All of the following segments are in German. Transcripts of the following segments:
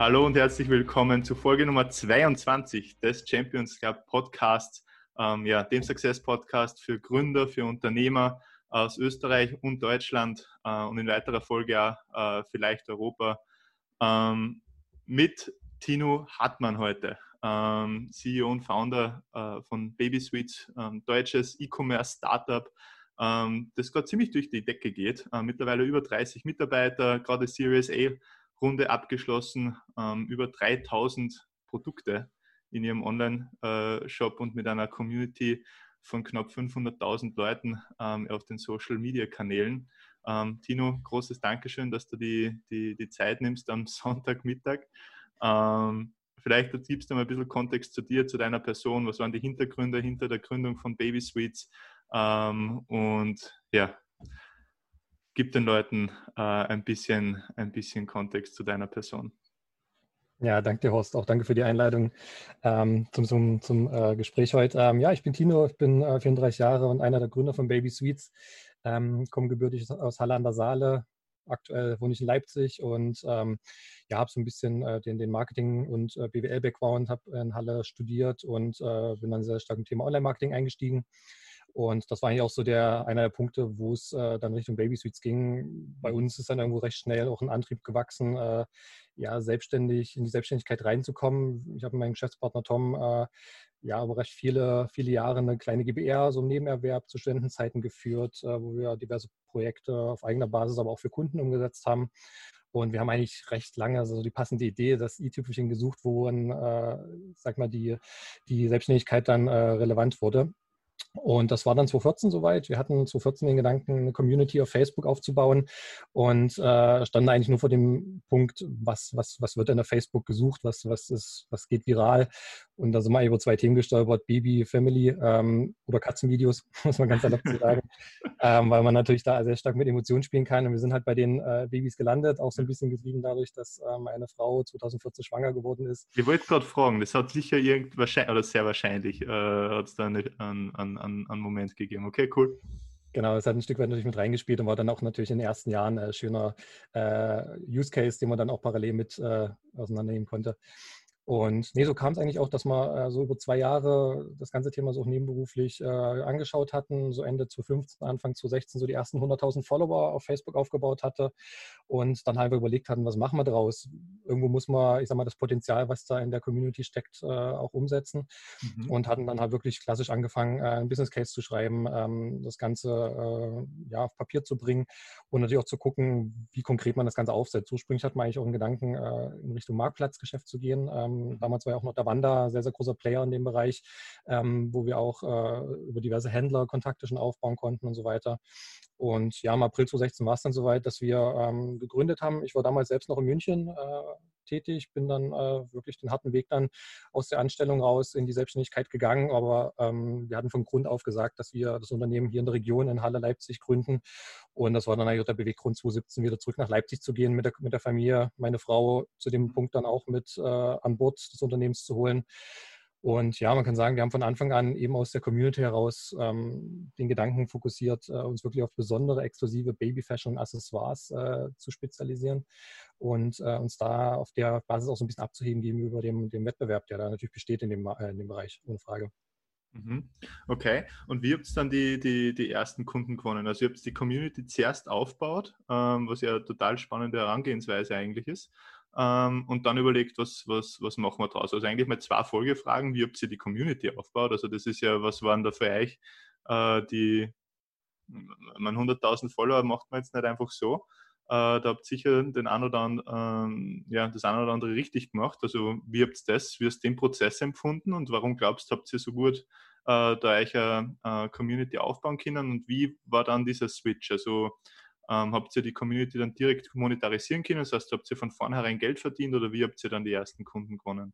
Hallo und herzlich willkommen zu Folge Nummer 22 des Champions Club Podcasts, ähm, ja, dem Success Podcast für Gründer, für Unternehmer aus Österreich und Deutschland äh, und in weiterer Folge auch äh, vielleicht Europa. Ähm, mit Tino Hartmann heute, ähm, CEO und Founder äh, von Baby Sweets, ähm, deutsches E-Commerce Startup, ähm, das gerade ziemlich durch die Decke geht. Äh, mittlerweile über 30 Mitarbeiter, gerade Series A Runde abgeschlossen, ähm, über 3000 Produkte in ihrem Online-Shop und mit einer Community von knapp 500.000 Leuten ähm, auf den Social-Media-Kanälen. Ähm, Tino, großes Dankeschön, dass du die, die, die Zeit nimmst am Sonntagmittag. Ähm, vielleicht gibst du mal ein bisschen Kontext zu dir, zu deiner Person. Was waren die Hintergründe hinter der Gründung von Baby Sweets? Ähm, und ja, gib den Leuten äh, ein, bisschen, ein bisschen Kontext zu deiner Person. Ja, danke dir, Horst. Auch danke für die Einladung ähm, zum, zum, zum äh, Gespräch heute. Ähm, ja, ich bin Tino, ich bin äh, 34 Jahre und einer der Gründer von Baby Sweets. Ähm, komme gebürtig aus Halle an der Saale. Aktuell wohne ich in Leipzig und ähm, ja, habe so ein bisschen äh, den, den Marketing- und äh, BWL-Background, habe in Halle studiert und äh, bin dann sehr stark im Thema Online-Marketing eingestiegen und das war eigentlich auch so der, einer der Punkte, wo es äh, dann Richtung Baby Suites ging. Bei uns ist dann irgendwo recht schnell auch ein Antrieb gewachsen, äh, ja, selbstständig in die Selbstständigkeit reinzukommen. Ich habe mit meinem Geschäftspartner Tom äh, ja aber recht viele, viele Jahre eine kleine GBR, so im Nebenerwerb zu Studentenzeiten geführt, äh, wo wir diverse Projekte auf eigener Basis, aber auch für Kunden umgesetzt haben. Und wir haben eigentlich recht lange also die passende Idee, das i-Tüpfelchen gesucht, wo dann, äh, sag mal, die, die Selbstständigkeit dann äh, relevant wurde. Und das war dann 2014 soweit. Wir hatten 2014 den Gedanken, eine Community auf Facebook aufzubauen und äh, standen eigentlich nur vor dem Punkt, was, was, was wird denn auf Facebook gesucht, was, was, ist, was geht viral. Und da sind wir über zwei Themen gestolpert, Baby, Family ähm, oder Katzenvideos, muss man ganz salopp sagen, ähm, weil man natürlich da sehr stark mit Emotionen spielen kann. Und wir sind halt bei den äh, Babys gelandet, auch so ein bisschen getrieben dadurch, dass äh, meine Frau 2014 schwanger geworden ist. Ich wollte gerade fragen, das hat sicher irgend wahrscheinlich, oder sehr wahrscheinlich, äh, hat es da eine, an, an an, an Moment gegeben. Okay, cool. Genau, es hat ein Stück weit natürlich mit reingespielt und war dann auch natürlich in den ersten Jahren ein äh, schöner äh, Use Case, den man dann auch parallel mit äh, auseinandernehmen konnte. Und nee, so kam es eigentlich auch, dass wir äh, so über zwei Jahre das ganze Thema so auch nebenberuflich äh, angeschaut hatten, so Ende 2015, Anfang 2016 so die ersten 100.000 Follower auf Facebook aufgebaut hatte und dann halt überlegt hatten, was machen wir daraus? Irgendwo muss man, ich sag mal, das Potenzial, was da in der Community steckt, äh, auch umsetzen mhm. und hatten dann halt wirklich klassisch angefangen, äh, ein Business Case zu schreiben, ähm, das Ganze äh, ja, auf Papier zu bringen und natürlich auch zu gucken, wie konkret man das Ganze aufsetzt. Ursprünglich hat man eigentlich auch einen Gedanken, äh, in Richtung Marktplatzgeschäft zu gehen. Ähm, ähm, damals war ja auch noch der Wanda sehr, sehr großer Player in dem Bereich, ähm, wo wir auch äh, über diverse Händler Kontakte schon aufbauen konnten und so weiter. Und ja, im April 2016 war es dann soweit, dass wir ähm, gegründet haben. Ich war damals selbst noch in München äh, tätig, bin dann äh, wirklich den harten Weg dann aus der Anstellung raus in die Selbstständigkeit gegangen. Aber ähm, wir hatten von Grund auf gesagt, dass wir das Unternehmen hier in der Region in Halle Leipzig gründen. Und das war dann eigentlich der Beweggrund 2017 wieder zurück nach Leipzig zu gehen mit der, mit der Familie, meine Frau zu dem Punkt dann auch mit äh, an Bord des Unternehmens zu holen. Und ja, man kann sagen, wir haben von Anfang an eben aus der Community heraus ähm, den Gedanken fokussiert, äh, uns wirklich auf besondere, exklusive Baby-Fashion-Accessoires äh, zu spezialisieren und äh, uns da auf der Basis auch so ein bisschen abzuheben gegenüber dem, dem Wettbewerb, der da natürlich besteht in dem, äh, in dem Bereich, ohne Frage. Mhm. Okay, und wie habt ihr dann die, die, die ersten Kunden gewonnen? Also ihr habt die Community zuerst aufgebaut, ähm, was ja eine total spannende Herangehensweise eigentlich ist ähm, und dann überlegt, was, was, was machen wir daraus. Also eigentlich mal zwei Folgefragen, wie habt ihr die Community aufgebaut? Also das ist ja, was waren da für euch äh, die, man 100.000 Follower macht man jetzt nicht einfach so. Äh, da habt sicher den ein oder anderen, ähm, ja, das eine oder andere richtig gemacht. Also wie habt ihr das, wie hast den Prozess empfunden und warum glaubst du, habt ihr so gut äh, da euch äh, Community aufbauen können und wie war dann dieser Switch? Also ähm, habt ihr die Community dann direkt monetarisieren können? Das heißt, habt ihr von vornherein Geld verdient oder wie habt ihr dann die ersten Kunden gewonnen?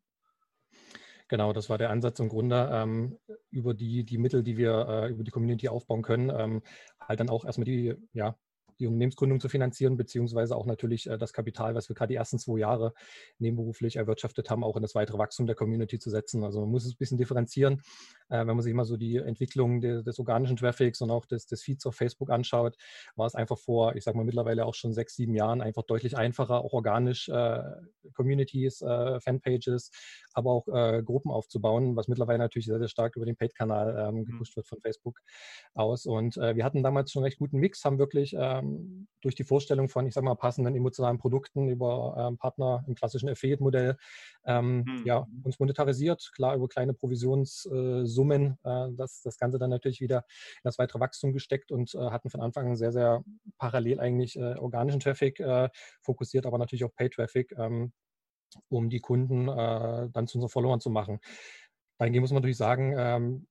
Genau, das war der Ansatz im Grunde, ähm, über die, die Mittel, die wir äh, über die Community aufbauen können, ähm, halt dann auch erstmal die ja, die Unternehmensgründung zu finanzieren, beziehungsweise auch natürlich äh, das Kapital, was wir gerade die ersten zwei Jahre nebenberuflich erwirtschaftet haben, auch in das weitere Wachstum der Community zu setzen. Also man muss es ein bisschen differenzieren. Äh, wenn man sich mal so die Entwicklung des, des organischen Traffics und auch des, des, Feeds auf Facebook anschaut, war es einfach vor, ich sage mal mittlerweile auch schon sechs, sieben Jahren einfach deutlich einfacher, auch organisch äh, Communities, äh, Fanpages, aber auch äh, Gruppen aufzubauen, was mittlerweile natürlich sehr, sehr stark über den Paid-Kanal ähm, mhm. gepusht wird von Facebook aus. Und äh, wir hatten damals schon einen recht guten Mix, haben wirklich ähm, durch die Vorstellung von, ich sage mal, passenden emotionalen Produkten über ähm, Partner im klassischen Affiliate-Modell ähm, mhm. ja, uns monetarisiert, klar über kleine Provisionssummen, äh, das, das Ganze dann natürlich wieder in das weitere Wachstum gesteckt und äh, hatten von Anfang an sehr, sehr parallel eigentlich äh, organischen Traffic äh, fokussiert, aber natürlich auch Pay-Traffic, ähm, um die Kunden äh, dann zu unseren Followern zu machen. Dahingehend muss man natürlich sagen, ähm,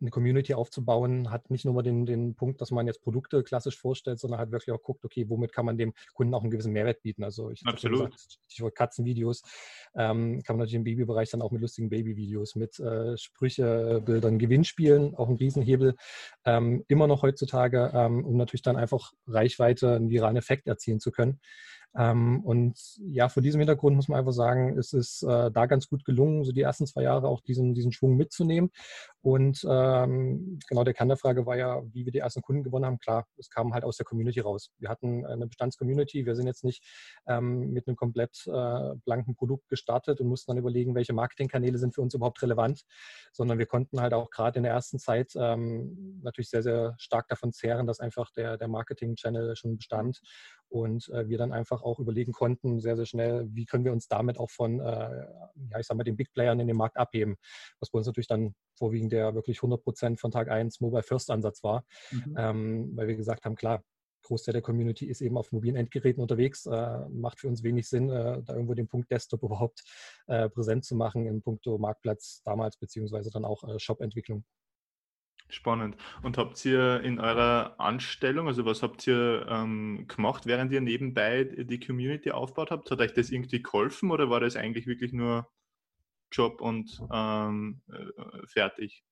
eine Community aufzubauen, hat nicht nur den, den Punkt, dass man jetzt Produkte klassisch vorstellt, sondern halt wirklich auch guckt, okay, womit kann man dem Kunden auch einen gewissen Mehrwert bieten. Also ich habe gesagt, Stichwort Katzenvideos, ähm, kann man natürlich im Babybereich dann auch mit lustigen Babyvideos, mit äh, Sprüchebildern, Gewinnspielen, auch ein Riesenhebel, ähm, immer noch heutzutage, ähm, um natürlich dann einfach Reichweite, einen viralen Effekt erzielen zu können. Ähm, und ja, vor diesem Hintergrund muss man einfach sagen, es ist äh, da ganz gut gelungen, so die ersten zwei Jahre auch diesen, diesen Schwung mitzunehmen. Und ähm, genau der Kern der Frage war ja, wie wir die ersten Kunden gewonnen haben. Klar, es kam halt aus der Community raus. Wir hatten eine Bestandscommunity. Wir sind jetzt nicht ähm, mit einem komplett äh, blanken Produkt gestartet und mussten dann überlegen, welche Marketingkanäle sind für uns überhaupt relevant, sondern wir konnten halt auch gerade in der ersten Zeit ähm, natürlich sehr, sehr stark davon zehren, dass einfach der, der Marketing-Channel schon bestand und äh, wir dann einfach auch überlegen konnten, sehr, sehr schnell, wie können wir uns damit auch von, äh, ja, ich sag mal, den Big Playern in dem Markt abheben, was bei uns natürlich dann vorwiegend der wirklich 100 Prozent von Tag 1 Mobile First Ansatz war, mhm. ähm, weil wir gesagt haben, klar, Großteil der Community ist eben auf mobilen Endgeräten unterwegs. Äh, macht für uns wenig Sinn, äh, da irgendwo den Punkt Desktop überhaupt äh, präsent zu machen in puncto Marktplatz damals, beziehungsweise dann auch äh, Shop-Entwicklung. Spannend. Und habt ihr in eurer Anstellung, also was habt ihr ähm, gemacht, während ihr nebenbei die Community aufgebaut habt? Hat euch das irgendwie geholfen oder war das eigentlich wirklich nur Job und ähm, äh, fertig?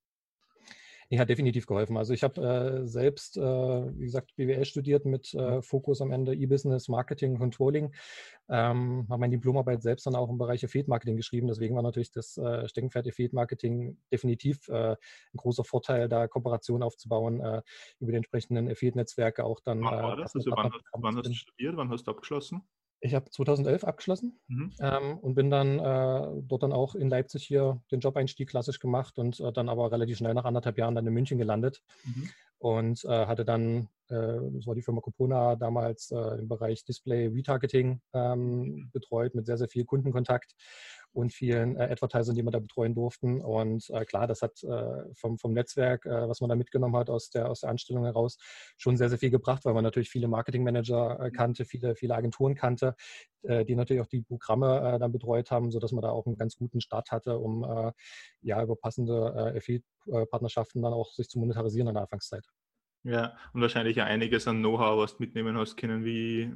Nee, hat definitiv geholfen. Also ich habe äh, selbst, äh, wie gesagt, BWL studiert mit äh, mhm. Fokus am Ende E-Business, Marketing, Controlling. Ähm, habe meine Diplomarbeit selbst dann auch im Bereich Affiliate Marketing geschrieben. Deswegen war natürlich das äh, Steckenpferd Affiliate Marketing definitiv äh, ein großer Vorteil, da Kooperationen aufzubauen äh, über die entsprechenden Affiliate-Netzwerke auch dann. Wann war das? Also wann, wann hast du studiert? Wann hast du abgeschlossen? Ich habe 2011 abgeschlossen mhm. ähm, und bin dann äh, dort dann auch in Leipzig hier den Job-Einstieg klassisch gemacht und äh, dann aber relativ schnell nach anderthalb Jahren dann in München gelandet mhm. und äh, hatte dann äh, das war die Firma Copona damals äh, im Bereich Display Retargeting ähm, betreut mit sehr, sehr viel Kundenkontakt und vielen äh, Advertisern, die wir da betreuen durften. Und äh, klar, das hat äh, vom, vom Netzwerk, äh, was man da mitgenommen hat aus der, aus der Anstellung heraus, schon sehr, sehr viel gebracht, weil man natürlich viele Marketingmanager äh, kannte, viele, viele Agenturen kannte, äh, die natürlich auch die Programme dann betreut haben, sodass man da auch einen ganz guten Start hatte, um ja über passende äh, Partnerschaften dann auch sich zu monetarisieren in der Anfangszeit. Ja, und wahrscheinlich ja einiges an Know-how, was du mitnehmen hast können, wie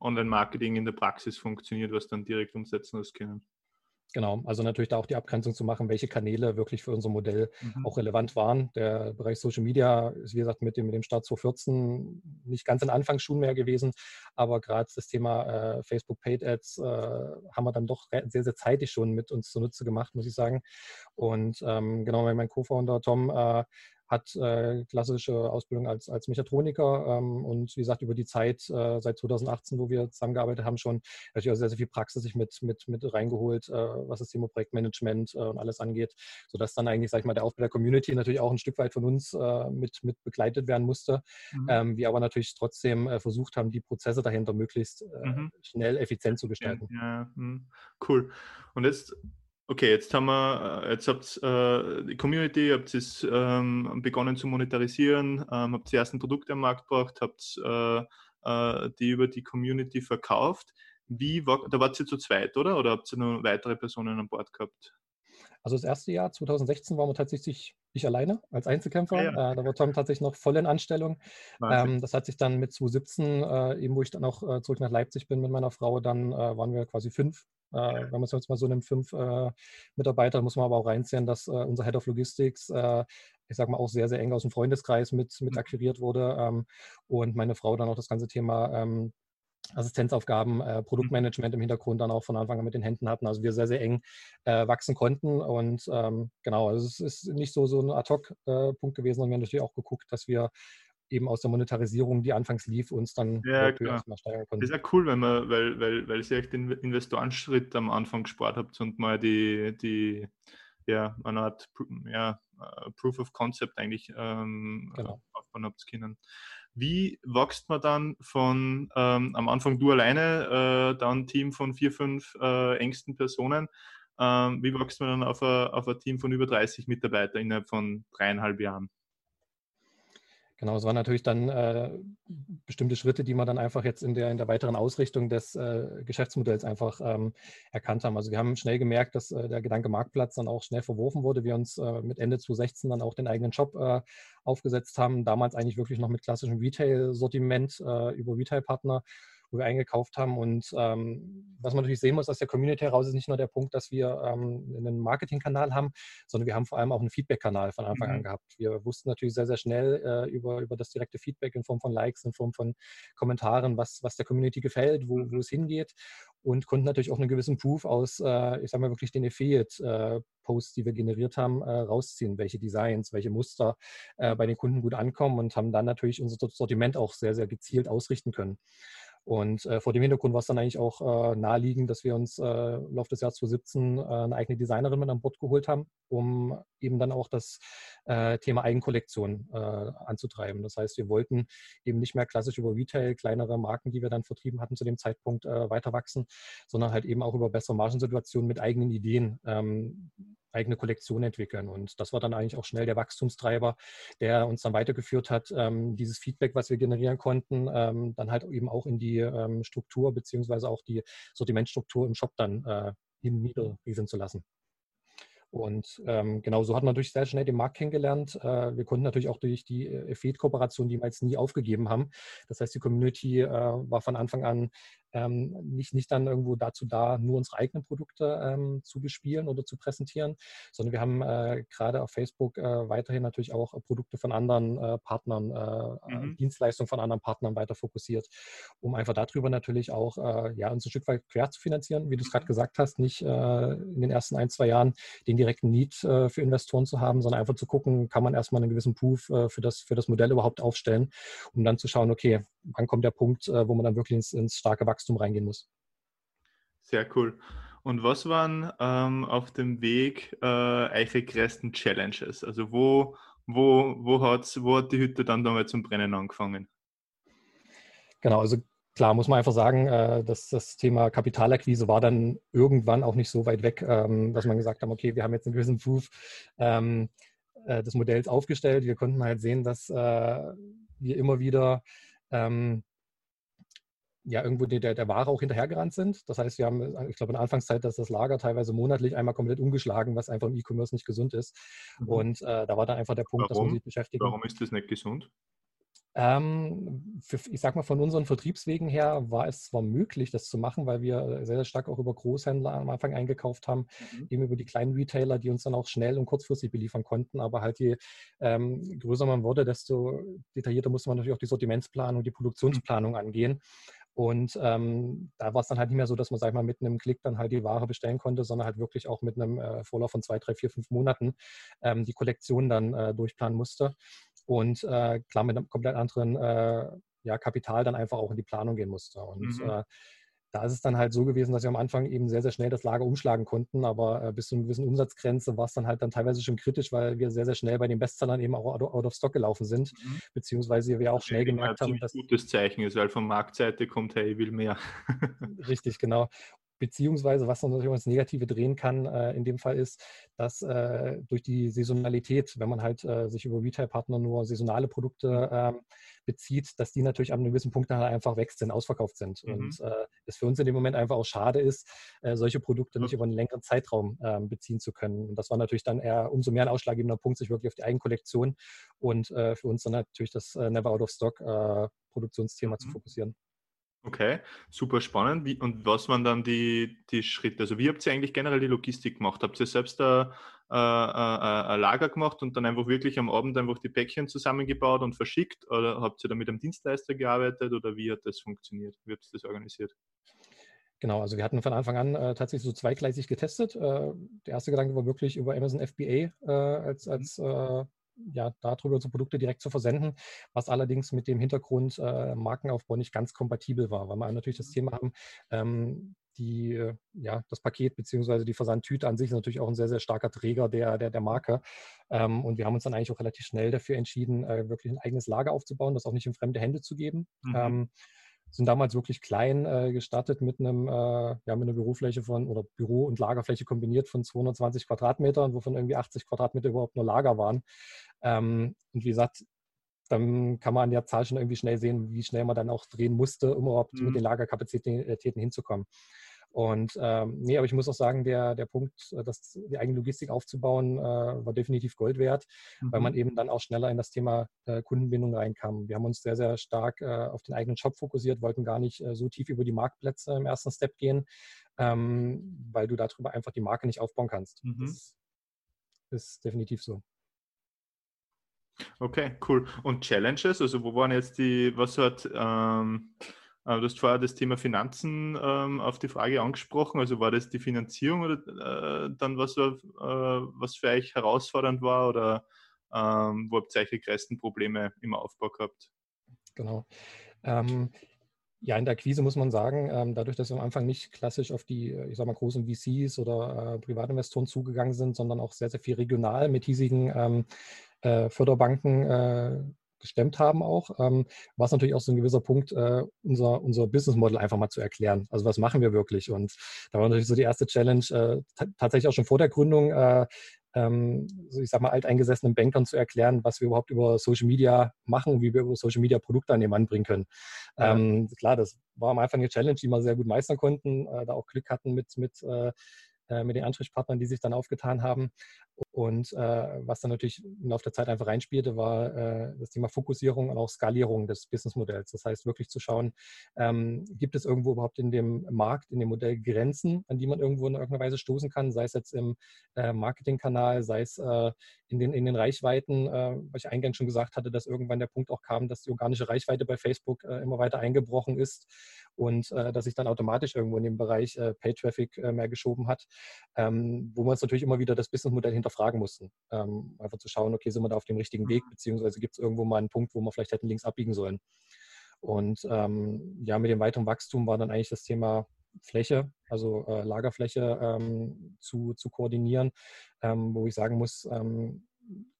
Online-Marketing in der Praxis funktioniert, was dann direkt umsetzen hast können. Genau, also natürlich da auch die Abgrenzung zu machen, welche Kanäle wirklich für unser Modell mhm. auch relevant waren. Der Bereich Social Media ist, wie gesagt, mit dem, mit dem Start 2014 nicht ganz in Anfangsschuhen mehr gewesen, aber gerade das Thema äh, Facebook Paid Ads äh, haben wir dann doch sehr, sehr zeitig schon mit uns zunutze gemacht, muss ich sagen. Und ähm, genau, mein Co-Founder Tom äh, hat äh, klassische Ausbildung als, als Mechatroniker ähm, und wie gesagt, über die Zeit äh, seit 2018, wo wir zusammengearbeitet haben, schon natürlich auch sehr, sehr viel Praxis sich mit, mit, mit reingeholt, äh, was das Thema Projektmanagement äh, und alles angeht, sodass dann eigentlich, sag ich mal, der Aufbau der Community natürlich auch ein Stück weit von uns äh, mit, mit begleitet werden musste. Mhm. Ähm, wir aber natürlich trotzdem äh, versucht haben, die Prozesse dahinter möglichst mhm. schnell, effizient zu gestalten. Ja, mh. cool. Und jetzt Okay, jetzt haben wir, äh, jetzt habt äh, die Community, habt es ähm, begonnen zu monetarisieren, ähm, habt die ersten Produkte am Markt gebracht, habt äh, äh, die über die Community verkauft. Wie war, da wart ihr zu zweit, oder? Oder habt ihr noch weitere Personen an Bord gehabt? Also das erste Jahr, 2016, waren wir tatsächlich ich alleine als Einzelkämpfer. Ja, ja. Äh, da war Tom tatsächlich noch voll in Anstellung. Ähm, das hat sich dann mit 2017, äh, eben wo ich dann auch äh, zurück nach Leipzig bin mit meiner Frau, dann äh, waren wir quasi fünf wenn man es jetzt mal so nimmt, fünf äh, Mitarbeiter, muss man aber auch reinziehen, dass äh, unser Head of Logistics ich sag mal, auch sehr, sehr eng aus dem Freundeskreis mit, mit mhm. akquiriert wurde ähm, und meine Frau dann auch das ganze Thema ähm, Assistenzaufgaben, äh, mhm. Produktmanagement im Hintergrund dann auch von Anfang an mit den Händen hatten. Also wir sehr, sehr eng äh, wachsen konnten. Und ähm, genau, also es ist nicht so, so ein Ad-Hoc-Punkt äh, gewesen, sondern wir haben natürlich auch geguckt, dass wir eben aus der Monetarisierung, die anfangs lief, uns dann ja, erstmal steigern konnten. Das ist ja cool, wenn man, weil, weil, weil ihr echt den Investorenschritt am Anfang gespart habt und mal die, die ja, eine Art ja, äh, Proof of Concept eigentlich ähm, genau. aufbauen habt können. Wie wächst man dann von ähm, am Anfang du alleine, äh, dann ein Team von vier, fünf äh, engsten Personen? Ähm, wie wächst man dann auf ein, auf ein Team von über 30 Mitarbeitern innerhalb von dreieinhalb Jahren? Genau, es waren natürlich dann äh, bestimmte Schritte, die man dann einfach jetzt in der, in der weiteren Ausrichtung des äh, Geschäftsmodells einfach ähm, erkannt haben. Also wir haben schnell gemerkt, dass äh, der Gedanke Marktplatz dann auch schnell verworfen wurde. Wir uns äh, mit Ende 2016 dann auch den eigenen Shop äh, aufgesetzt haben, damals eigentlich wirklich noch mit klassischem Retail-Sortiment äh, über Retail-Partner wo wir eingekauft haben. Und ähm, was man natürlich sehen muss aus der Community heraus, ist nicht nur der Punkt, dass wir ähm, einen Marketingkanal haben, sondern wir haben vor allem auch einen Feedback-Kanal von Anfang mhm. an gehabt. Wir wussten natürlich sehr, sehr schnell äh, über, über das direkte Feedback in Form von Likes, in Form von Kommentaren, was, was der Community gefällt, wo, wo mhm. es hingeht und konnten natürlich auch einen gewissen Proof aus, äh, ich sage mal wirklich den Affiliate-Posts, die wir generiert haben, äh, rausziehen, welche Designs, welche Muster äh, bei den Kunden gut ankommen und haben dann natürlich unser Sortiment auch sehr, sehr gezielt ausrichten können. Und äh, vor dem Hintergrund war es dann eigentlich auch äh, naheliegend, dass wir uns äh, im Laufe des Jahres 2017 äh, eine eigene Designerin mit an Bord geholt haben, um eben dann auch das äh, Thema Eigenkollektion äh, anzutreiben. Das heißt, wir wollten eben nicht mehr klassisch über Retail, kleinere Marken, die wir dann vertrieben hatten zu dem Zeitpunkt, weiter wachsen, sondern halt eben auch über bessere Margensituationen mit eigenen Ideen ähm, eigene Kollektion entwickeln. Und das war dann eigentlich auch schnell der Wachstumstreiber, der uns dann weitergeführt hat, ähm, dieses Feedback, was wir generieren konnten, ähm, dann halt eben auch in die ähm, Struktur beziehungsweise auch die Sortimentstruktur im Shop dann äh, niederrieseln zu lassen. Und ähm, genau so hat man natürlich sehr schnell den Markt kennengelernt. Äh, wir konnten natürlich auch durch die äh, Feed-Kooperation, die wir jetzt nie aufgegeben haben. Das heißt, die Community äh, war von Anfang an ähm, nicht, nicht dann irgendwo dazu da, nur unsere eigenen Produkte ähm, zu bespielen oder zu präsentieren, sondern wir haben äh, gerade auf Facebook äh, weiterhin natürlich auch Produkte von anderen äh, Partnern, äh, äh, mhm. Dienstleistungen von anderen Partnern weiter fokussiert, um einfach darüber natürlich auch äh, ja, uns ein Stück weit quer zu finanzieren, wie du es gerade mhm. gesagt hast, nicht in den ersten ein, zwei Jahren den direkten Need für Investoren zu haben, sondern einfach zu gucken, kann man erstmal einen gewissen Proof für, das, für das Modell überhaupt aufstellen, um dann zu schauen, okay, wann kommt der Punkt, wo man dann wirklich ins, ins starke Wachstum Wachstum reingehen muss. Sehr cool. Und was waren ähm, auf dem Weg äh, eure größten Challenges? Also wo, wo, wo, hat's, wo hat die Hütte dann damals zum Brennen angefangen? Genau, also klar muss man einfach sagen, äh, dass das Thema Kapitalakquise war dann irgendwann auch nicht so weit weg, ähm, dass man gesagt hat, okay, wir haben jetzt einen gewissen Proof ähm, äh, des Modells aufgestellt. Wir konnten halt sehen, dass äh, wir immer wieder ähm, ja irgendwo der, der Ware auch hinterhergerannt sind. Das heißt, wir haben, ich glaube, in der Anfangszeit, dass das Lager teilweise monatlich einmal komplett umgeschlagen, was einfach im E-Commerce nicht gesund ist. Mhm. Und äh, da war dann einfach der Punkt, Warum? dass man sich beschäftigt. Warum ist das nicht gesund? Ähm, für, ich sag mal, von unseren Vertriebswegen her war es zwar möglich, das zu machen, weil wir sehr, sehr stark auch über Großhändler am Anfang eingekauft haben, mhm. eben über die kleinen Retailer, die uns dann auch schnell und kurzfristig beliefern konnten. Aber halt je ähm, größer man wurde, desto detaillierter musste man natürlich auch die Sortimentsplanung, die Produktionsplanung angehen. Und ähm, da war es dann halt nicht mehr so, dass man, sag ich mal, mit einem Klick dann halt die Ware bestellen konnte, sondern halt wirklich auch mit einem äh, Vorlauf von zwei, drei, vier, fünf Monaten ähm, die Kollektion dann äh, durchplanen musste. Und äh, klar mit einem komplett anderen äh, ja, Kapital dann einfach auch in die Planung gehen musste. Und mhm. Da ist es dann halt so gewesen, dass wir am Anfang eben sehr, sehr schnell das Lager umschlagen konnten, aber äh, bis zu einer gewissen Umsatzgrenze war es dann halt dann teilweise schon kritisch, weil wir sehr, sehr schnell bei den Bestsellern eben auch out of stock gelaufen sind, mhm. beziehungsweise wir auch schnell gemerkt haben, dass... Ein gutes Zeichen ist, weil von Marktseite kommt, hey, ich will mehr. Richtig, genau. Beziehungsweise, was man natürlich ins Negative drehen kann, äh, in dem Fall ist, dass äh, durch die Saisonalität, wenn man halt äh, sich über Retail-Partner nur saisonale Produkte mhm. ähm, bezieht, dass die natürlich an einem gewissen Punkt dann halt einfach weg sind, ausverkauft sind. Mhm. Und äh, es für uns in dem Moment einfach auch schade ist, äh, solche Produkte nicht über einen längeren Zeitraum ähm, beziehen zu können. Und das war natürlich dann eher umso mehr ein ausschlaggebender Punkt, sich wirklich auf die Eigenkollektion und äh, für uns dann natürlich das Never Out of Stock Produktionsthema mhm. zu fokussieren. Okay, super spannend. Wie, und was waren dann die, die Schritte? Also wie habt ihr eigentlich generell die Logistik gemacht? Habt ihr selbst ein, äh, ein Lager gemacht und dann einfach wirklich am Abend einfach die Päckchen zusammengebaut und verschickt? Oder habt ihr da mit einem Dienstleister gearbeitet oder wie hat das funktioniert? Wie habt ihr das organisiert? Genau, also wir hatten von Anfang an äh, tatsächlich so zweigleisig getestet. Äh, der erste Gedanke war wirklich über Amazon FBA äh, als, mhm. als äh, ja, darüber unsere Produkte direkt zu versenden, was allerdings mit dem Hintergrund äh, Markenaufbau nicht ganz kompatibel war, weil wir natürlich das Thema haben, ähm, die, äh, ja, das Paket bzw. die Versandtüte an sich ist natürlich auch ein sehr, sehr starker Träger der, der, der Marke. Ähm, und wir haben uns dann eigentlich auch relativ schnell dafür entschieden, äh, wirklich ein eigenes Lager aufzubauen, das auch nicht in fremde Hände zu geben. Mhm. Ähm, sind damals wirklich klein äh, gestartet mit einem, äh, ja, mit einer Bürofläche von oder Büro- und Lagerfläche kombiniert von 220 Quadratmetern, wovon irgendwie 80 Quadratmeter überhaupt nur Lager waren. Ähm, und wie gesagt, dann kann man an der Zahl schon irgendwie schnell sehen, wie schnell man dann auch drehen musste, um überhaupt mhm. mit den Lagerkapazitäten hinzukommen. Und ähm, nee, aber ich muss auch sagen, der, der Punkt, äh, das, die eigene Logistik aufzubauen, äh, war definitiv Gold wert, mhm. weil man eben dann auch schneller in das Thema äh, Kundenbindung reinkam. Wir haben uns sehr, sehr stark äh, auf den eigenen Shop fokussiert, wollten gar nicht äh, so tief über die Marktplätze im ersten Step gehen, ähm, weil du darüber einfach die Marke nicht aufbauen kannst. Mhm. Das ist definitiv so. Okay, cool. Und Challenges, also wo waren jetzt die, was hat ähm, äh, du hast vorher das Thema Finanzen ähm, auf die Frage angesprochen. Also war das die Finanzierung oder äh, dann was, äh, was für euch herausfordernd war oder ähm, wo habt ihr die größten Probleme im Aufbau gehabt? Genau. Ähm, ja, in der Akquise muss man sagen, ähm, dadurch, dass wir am Anfang nicht klassisch auf die, ich sag mal, großen VCs oder äh, Privatinvestoren zugegangen sind, sondern auch sehr, sehr viel regional mit hiesigen ähm, äh, Förderbanken äh, gestemmt haben auch, ähm, war es natürlich auch so ein gewisser Punkt, äh, unser, unser Business Model einfach mal zu erklären. Also was machen wir wirklich? Und da war natürlich so die erste Challenge, äh, tatsächlich auch schon vor der Gründung, äh, ähm, so ich sag mal, alteingesessenen Bankern zu erklären, was wir überhaupt über Social Media machen und wie wir über Social Media Produkte an den Mann bringen können. Ja. Ähm, klar, das war am Anfang eine Challenge, die wir sehr gut meistern konnten, äh, da auch Glück hatten mit, mit äh, mit den Ansprechpartnern, die sich dann aufgetan haben. Und äh, was dann natürlich im Laufe der Zeit einfach reinspielte, war äh, das Thema Fokussierung und auch Skalierung des Businessmodells. Das heißt, wirklich zu schauen, ähm, gibt es irgendwo überhaupt in dem Markt, in dem Modell Grenzen, an die man irgendwo in irgendeiner Weise stoßen kann, sei es jetzt im äh, Marketingkanal, sei es äh, in, den, in den Reichweiten, äh, was ich eingangs schon gesagt hatte, dass irgendwann der Punkt auch kam, dass die organische Reichweite bei Facebook immer weiter eingebrochen ist und dass sich dann automatisch irgendwo in dem Bereich Pay-Traffic mehr geschoben hat ähm, wo wir uns natürlich immer wieder das Businessmodell hinterfragen mussten. Ähm, einfach zu schauen, okay, sind wir da auf dem richtigen Weg, beziehungsweise gibt es irgendwo mal einen Punkt, wo wir vielleicht hätten links abbiegen sollen. Und ähm, ja, mit dem weiteren Wachstum war dann eigentlich das Thema Fläche, also äh, Lagerfläche ähm, zu, zu koordinieren, ähm, wo ich sagen muss, ähm,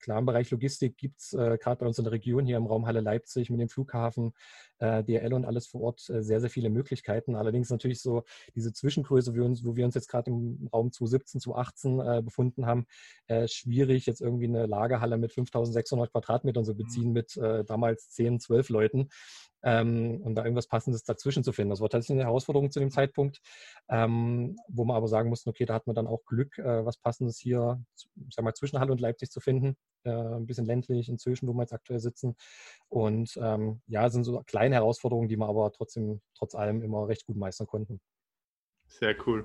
klar, im Bereich Logistik gibt es äh, gerade bei uns in der Region hier im Raum Halle Leipzig mit dem Flughafen, äh, DRL und alles vor Ort äh, sehr, sehr viele Möglichkeiten. Allerdings natürlich so diese Zwischengröße, wo wir uns, wo wir uns jetzt gerade im Raum 2017, 2018 äh, befunden haben, äh, schwierig jetzt irgendwie eine Lagerhalle mit 5600 Quadratmetern zu mhm. beziehen mit äh, damals 10, 12 Leuten ähm, und da irgendwas Passendes dazwischen zu finden. Das war tatsächlich eine Herausforderung zu dem Zeitpunkt, ähm, wo man aber sagen musste, okay, da hat man dann auch Glück, äh, was Passendes hier, sag mal, zwischen Halle und Leipzig zu finden. Äh, ein bisschen ländlich inzwischen, wo wir jetzt aktuell sitzen. Und ähm, ja, sind so kleine Herausforderungen, die wir aber trotzdem, trotz allem immer recht gut meistern konnten. Sehr cool.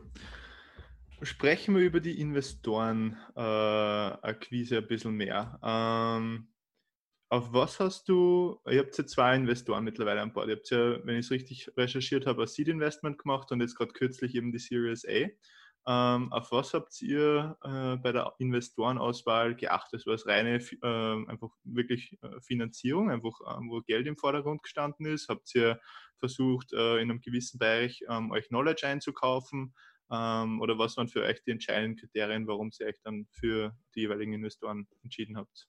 Sprechen wir über die Investorenakquise äh, ein bisschen mehr. Ähm, auf was hast du, ihr habt ja zwei Investoren mittlerweile an Bord. Ihr habt ja, wenn ich es richtig recherchiert habe, ein Seed Investment gemacht und jetzt gerade kürzlich eben die Series A. Ähm, auf was habt ihr äh, bei der Investorenauswahl geachtet? War es reine, äh, einfach wirklich äh, Finanzierung, einfach ähm, wo Geld im Vordergrund gestanden ist? Habt ihr versucht, äh, in einem gewissen Bereich ähm, euch Knowledge einzukaufen? Ähm, oder was waren für euch die entscheidenden Kriterien, warum ihr euch dann für die jeweiligen Investoren entschieden habt?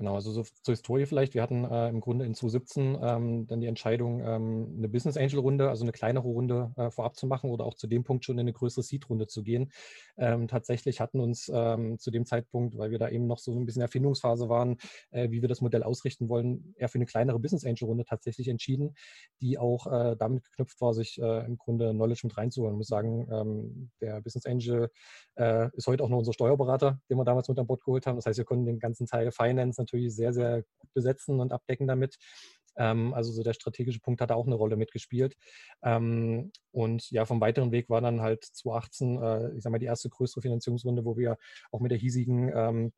Genau, also so zur Historie vielleicht. Wir hatten äh, im Grunde in 2017 ähm, dann die Entscheidung, ähm, eine Business Angel Runde, also eine kleinere Runde äh, vorab zu machen oder auch zu dem Punkt schon in eine größere Seed Runde zu gehen. Ähm, tatsächlich hatten uns ähm, zu dem Zeitpunkt, weil wir da eben noch so ein bisschen Erfindungsphase waren, äh, wie wir das Modell ausrichten wollen, eher für eine kleinere Business Angel Runde tatsächlich entschieden, die auch äh, damit geknüpft war, sich äh, im Grunde Knowledge mit reinzuholen. Ich muss sagen, ähm, der Business Angel äh, ist heute auch noch unser Steuerberater, den wir damals mit an Bord geholt haben. Das heißt, wir konnten den ganzen Teil Finance natürlich sehr, sehr gut besetzen und abdecken damit. Ähm, also so der strategische Punkt hat auch eine Rolle mitgespielt. Ähm, und ja, vom weiteren Weg war dann halt 2018, äh, ich sag mal, die erste größere Finanzierungsrunde, wo wir auch mit der hiesigen ähm,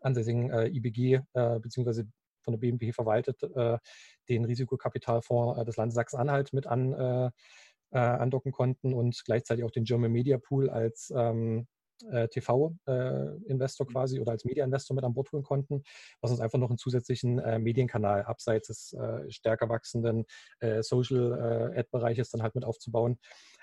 ansässigen äh, IBG äh, beziehungsweise von der BNP verwaltet, äh, den Risikokapitalfonds äh, des Landes Sachsen-Anhalt mit an, äh, andocken konnten und gleichzeitig auch den German Media Pool als ähm, äh, TV-Investor äh, quasi oder als Media-Investor mit an Bord holen konnten, was uns einfach noch einen zusätzlichen äh, Medienkanal abseits des äh, stärker wachsenden äh, Social-Ad-Bereiches dann halt mit aufzubauen.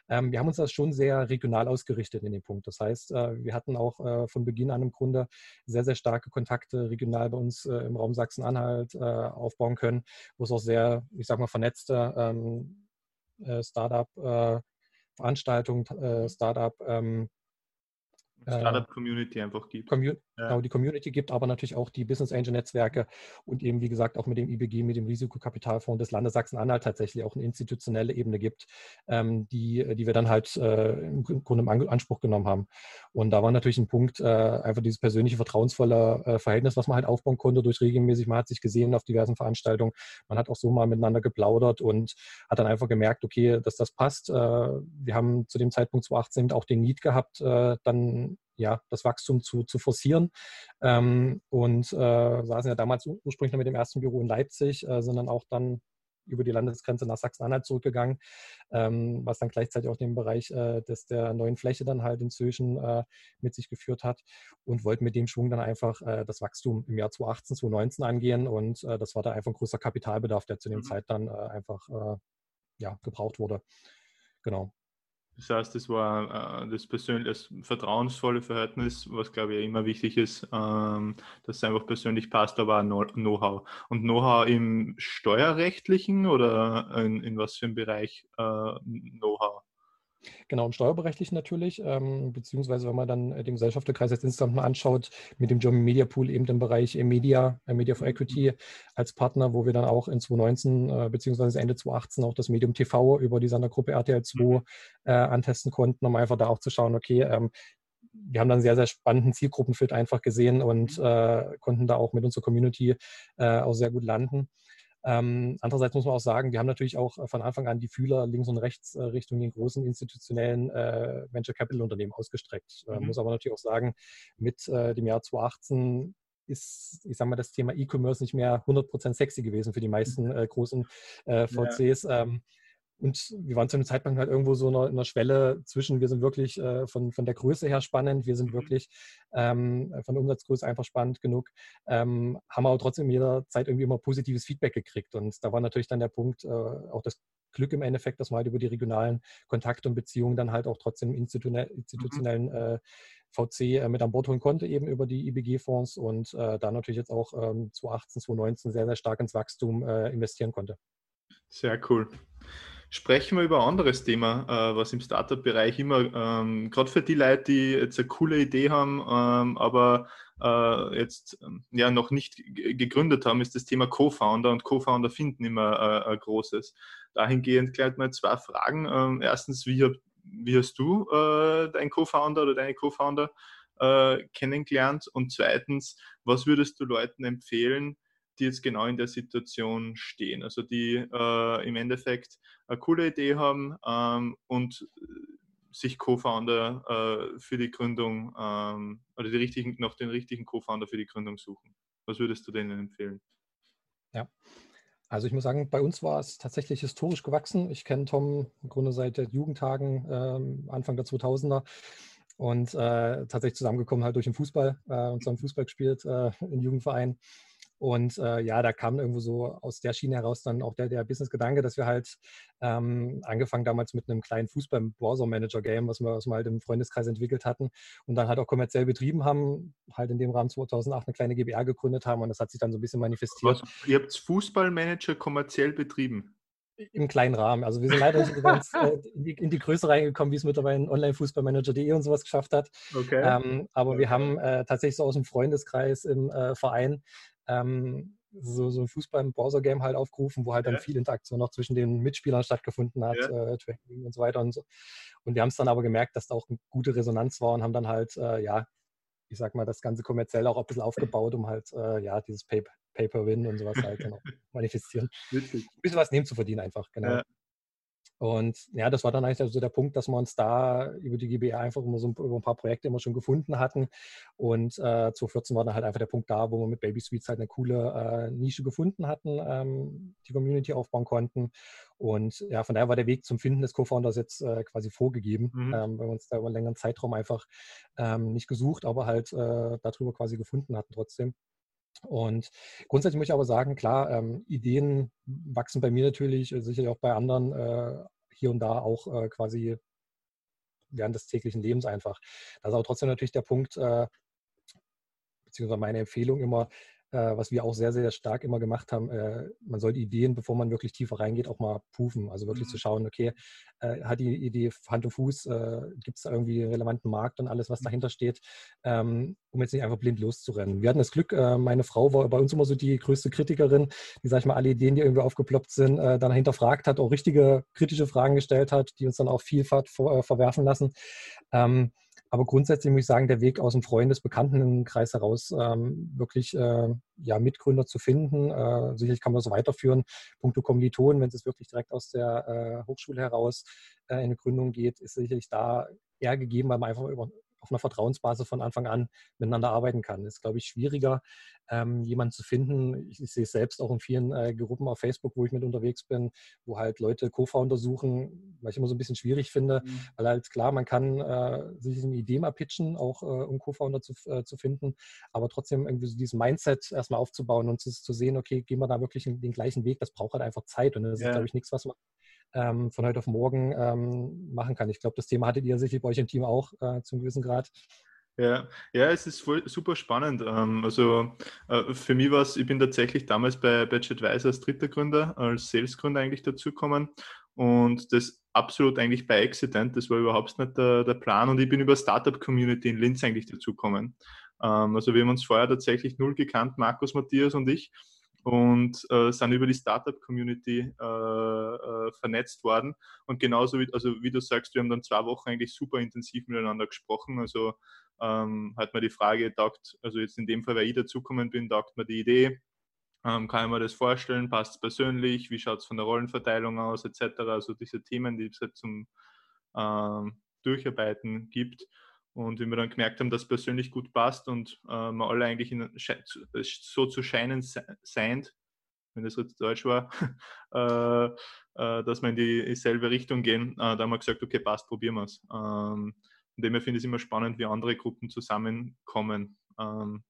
Ähm, wir haben uns das schon sehr regional ausgerichtet in dem Punkt. Das heißt, äh, wir hatten auch von Beginn an im Grunde sehr, sehr starke Kontakte regional bei uns im Raum Sachsen-Anhalt aufbauen können, wo es auch sehr, ich sag mal, vernetzte ähm, Startup-Veranstaltungen, Startup- ähm, Startup-Community einfach gibt. Commu ja. Genau, die Community gibt, aber natürlich auch die Business Angel-Netzwerke und eben, wie gesagt, auch mit dem IBG, mit dem Risikokapitalfonds des Landes Sachsen-Anhalt tatsächlich auch eine institutionelle Ebene gibt, ähm, die, die wir dann halt äh, im Grunde im Anspruch genommen haben. Und da war natürlich ein Punkt, äh, einfach dieses persönliche, vertrauensvolle äh, Verhältnis, was man halt aufbauen konnte durch regelmäßig, man hat sich gesehen auf diversen Veranstaltungen, man hat auch so mal miteinander geplaudert und hat dann einfach gemerkt, okay, dass das passt. Äh, wir haben zu dem Zeitpunkt 2018 auch den Need gehabt, äh, dann ja, das Wachstum zu, zu forcieren. Ähm, und äh, saßen ja damals ursprünglich noch mit dem ersten Büro in Leipzig, äh, sondern auch dann über die Landesgrenze nach Sachsen-Anhalt zurückgegangen, ähm, was dann gleichzeitig auch den Bereich äh, des, der neuen Fläche dann halt inzwischen äh, mit sich geführt hat und wollten mit dem Schwung dann einfach äh, das Wachstum im Jahr 2018, 2019 angehen und äh, das war da einfach ein großer Kapitalbedarf, der zu dem mhm. Zeit dann äh, einfach äh, ja, gebraucht wurde. Genau. Das heißt, es war äh, das persönliche, das vertrauensvolle Verhältnis, was glaube ich immer wichtig ist, ähm, dass es einfach persönlich passt, aber auch Know-how. Und Know-how im steuerrechtlichen oder in, in was für einem Bereich äh, Know-how? Genau, im Steuerberechtigten natürlich, ähm, beziehungsweise wenn man dann äh, den Gesellschafterkreis jetzt insgesamt mal anschaut, mit dem German Media Pool eben den Bereich Media, äh, Media for Equity als Partner, wo wir dann auch in 2019 äh, beziehungsweise Ende 2018 auch das Medium TV über die Sondergruppe RTL 2 mhm. äh, antesten konnten, um einfach da auch zu schauen, okay, ähm, wir haben dann sehr, sehr spannenden Zielgruppenfit einfach gesehen und mhm. äh, konnten da auch mit unserer Community äh, auch sehr gut landen. Ähm, andererseits muss man auch sagen, wir haben natürlich auch äh, von Anfang an die Fühler links und rechts äh, Richtung den großen institutionellen äh, Venture Capital Unternehmen ausgestreckt. Äh, mhm. Muss aber natürlich auch sagen, mit äh, dem Jahr 2018 ist, ich sage mal, das Thema E-Commerce nicht mehr 100% sexy gewesen für die meisten großen VCs. Ja. Ähm, und wir waren zu einem Zeitpunkt halt irgendwo so in einer, Schwelle zwischen, wir sind wirklich äh, von, von der Größe her spannend, wir sind mhm. wirklich ähm, von der Umsatzgröße einfach spannend genug, ähm, haben aber trotzdem jederzeit irgendwie immer positives Feedback gekriegt. Und da war natürlich dann der Punkt, äh, auch das Glück im Endeffekt, dass man halt über die regionalen Kontakte und Beziehungen dann halt auch trotzdem mhm. institutionellen äh, VC äh, mit an Bord holen konnte, eben über die IBG-Fonds und äh, da natürlich jetzt auch ähm, 2018, 2019 sehr, sehr stark ins Wachstum äh, investieren konnte. Sehr cool. Sprechen wir über ein anderes Thema, äh, was im Startup-Bereich immer, ähm, gerade für die Leute, die jetzt eine coole Idee haben, ähm, aber äh, jetzt ähm, ja noch nicht gegründet haben, ist das Thema Co-Founder und Co-Founder finden immer äh, ein großes. Dahingehend gleich mal zwei Fragen. Ähm, erstens, wie, wie, hast du äh, deinen Co-Founder oder deine Co-Founder äh, kennengelernt? Und zweitens, was würdest du Leuten empfehlen, die jetzt genau in der Situation stehen. Also die äh, im Endeffekt eine coole Idee haben ähm, und sich Co-Founder äh, für die Gründung ähm, oder die richtigen, noch den richtigen Co-Founder für die Gründung suchen. Was würdest du denen empfehlen? Ja, also ich muss sagen, bei uns war es tatsächlich historisch gewachsen. Ich kenne Tom im Grunde seit Jugendtagen, äh, Anfang der 2000er und äh, tatsächlich zusammengekommen halt durch den Fußball äh, und zusammen Fußball gespielt äh, im Jugendverein. Und äh, ja, da kam irgendwo so aus der Schiene heraus dann auch der, der Business-Gedanke, dass wir halt ähm, angefangen damals mit einem kleinen Fußball-Browser-Manager-Game, was wir, was wir halt im Freundeskreis entwickelt hatten und dann halt auch kommerziell betrieben haben, halt in dem Rahmen 2008 eine kleine GBR gegründet haben und das hat sich dann so ein bisschen manifestiert. Was, ihr habt Fußballmanager kommerziell betrieben? Im kleinen Rahmen. Also wir sind leider nicht ganz äh, in, die, in, die, Größe reingekommen, wie es mittlerweile in Online-Fußballmanager.de und sowas geschafft hat. Okay. Ähm, aber wir haben äh, tatsächlich so aus dem Freundeskreis im äh, Verein ähm, so, so ein Fußball-Browser-Game halt aufgerufen, wo halt dann viel Interaktion noch zwischen den Mitspielern stattgefunden hat, ja. äh, Training und so weiter und so. Und wir haben es dann aber gemerkt, dass da auch eine gute Resonanz war und haben dann halt, äh, ja, ich sag mal, das Ganze kommerziell auch ein bisschen aufgebaut, um halt, äh, ja, dieses Pay Pay-Per-Win und sowas halt dann auch manifestieren. Witzig. Ein bisschen was nehmen zu verdienen einfach, genau. Ja. Und ja, das war dann eigentlich so der Punkt, dass wir uns da über die GBR einfach immer so über ein paar Projekte immer schon gefunden hatten. Und äh, 2014 war dann halt einfach der Punkt da, wo wir mit Baby Sweets halt eine coole äh, Nische gefunden hatten, ähm, die Community aufbauen konnten. Und ja, von daher war der Weg zum Finden des Co-Founders jetzt äh, quasi vorgegeben, mhm. ähm, weil wir uns da über einen längeren Zeitraum einfach ähm, nicht gesucht, aber halt äh, darüber quasi gefunden hatten trotzdem. Und grundsätzlich muss ich aber sagen, klar, ähm, Ideen wachsen bei mir natürlich, äh, sicherlich auch bei anderen äh, hier und da auch äh, quasi während des täglichen Lebens einfach. Das ist aber trotzdem natürlich der Punkt, äh, beziehungsweise meine Empfehlung immer, was wir auch sehr, sehr stark immer gemacht haben, äh, man soll die Ideen, bevor man wirklich tiefer reingeht, auch mal prüfen. Also wirklich mhm. zu schauen, okay, äh, hat die Idee Hand und Fuß, gibt es da irgendwie einen relevanten Markt und alles, was mhm. dahinter steht, ähm, um jetzt nicht einfach blind loszurennen. Wir hatten das Glück, meine Frau war bei uns immer so die größte Kritikerin, die, sag ich mal, alle Ideen, die irgendwie aufgeploppt sind, dann hinterfragt hat, auch richtige kritische Fragen gestellt hat, die uns dann auch Vielfalt verwerfen lassen. Ähm, aber grundsätzlich muss ich sagen, der Weg aus dem Freundes-Bekanntenkreis heraus, ähm, wirklich äh, ja, Mitgründer zu finden. Äh, sicherlich kann man das weiterführen. Punkto Kommilitonen, wenn es wirklich direkt aus der äh, Hochschule heraus äh, in eine Gründung geht, ist sicherlich da eher gegeben, weil man einfach über, auf einer Vertrauensbasis von Anfang an miteinander arbeiten kann. Es ist, glaube ich, schwieriger, ähm, jemanden zu finden. Ich, ich, sehe es selbst auch in vielen äh, Gruppen auf Facebook, wo ich mit unterwegs bin, wo halt Leute Co-Founder suchen, was ich immer so ein bisschen schwierig finde, mhm. weil halt klar, man kann äh, sich eine Idee mal pitchen, auch äh, um Co-Founder zu, äh, zu finden, aber trotzdem irgendwie so dieses Mindset erstmal aufzubauen und zu, zu sehen, okay, gehen wir da wirklich den gleichen Weg, das braucht halt einfach Zeit und das ja. ist, glaube ich, nichts, was man ähm, von heute auf morgen ähm, machen kann. Ich glaube, das Thema hattet ihr sicherlich bei euch im Team auch äh, zum gewissen Grad. Ja, ja, es ist voll, super spannend. Ähm, also äh, für mich war es, ich bin tatsächlich damals bei Batch Advisor als dritter Gründer, als Salesgründer eigentlich dazugekommen und das absolut eigentlich bei Accident, das war überhaupt nicht der, der Plan und ich bin über Startup Community in Linz eigentlich dazugekommen. Ähm, also wir haben uns vorher tatsächlich null gekannt, Markus, Matthias und ich und äh, sind über die Startup-Community äh, äh, vernetzt worden. Und genauso wie, also wie du sagst, wir haben dann zwei Wochen eigentlich super intensiv miteinander gesprochen. Also ähm, hat mir die Frage taugt, also jetzt in dem Fall, weil ich dazugekommen bin, taugt mir die Idee, ähm, kann ich mir das vorstellen, passt es persönlich, wie schaut es von der Rollenverteilung aus, etc. Also diese Themen, die es halt zum ähm, Durcharbeiten gibt. Und wie wir dann gemerkt haben, dass es persönlich gut passt und äh, wir alle eigentlich in, so zu scheinen seid, wenn das jetzt Deutsch war, äh, äh, dass wir in dieselbe Richtung gehen, äh, da haben wir gesagt, okay, passt, probieren wir es. Ähm, und dem finde ich es immer spannend, wie andere Gruppen zusammenkommen. Ähm,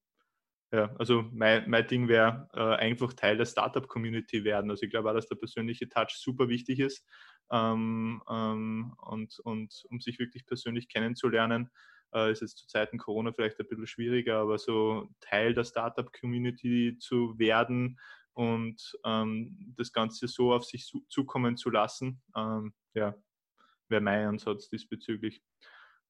ja, also mein, mein Ding wäre äh, einfach Teil der Startup-Community werden. Also ich glaube auch, dass der persönliche Touch super wichtig ist ähm, ähm, und, und um sich wirklich persönlich kennenzulernen. Äh, ist jetzt zu Zeiten Corona vielleicht ein bisschen schwieriger, aber so Teil der Startup-Community zu werden und ähm, das Ganze so auf sich zukommen zu lassen, ähm, ja, wäre mein Ansatz diesbezüglich.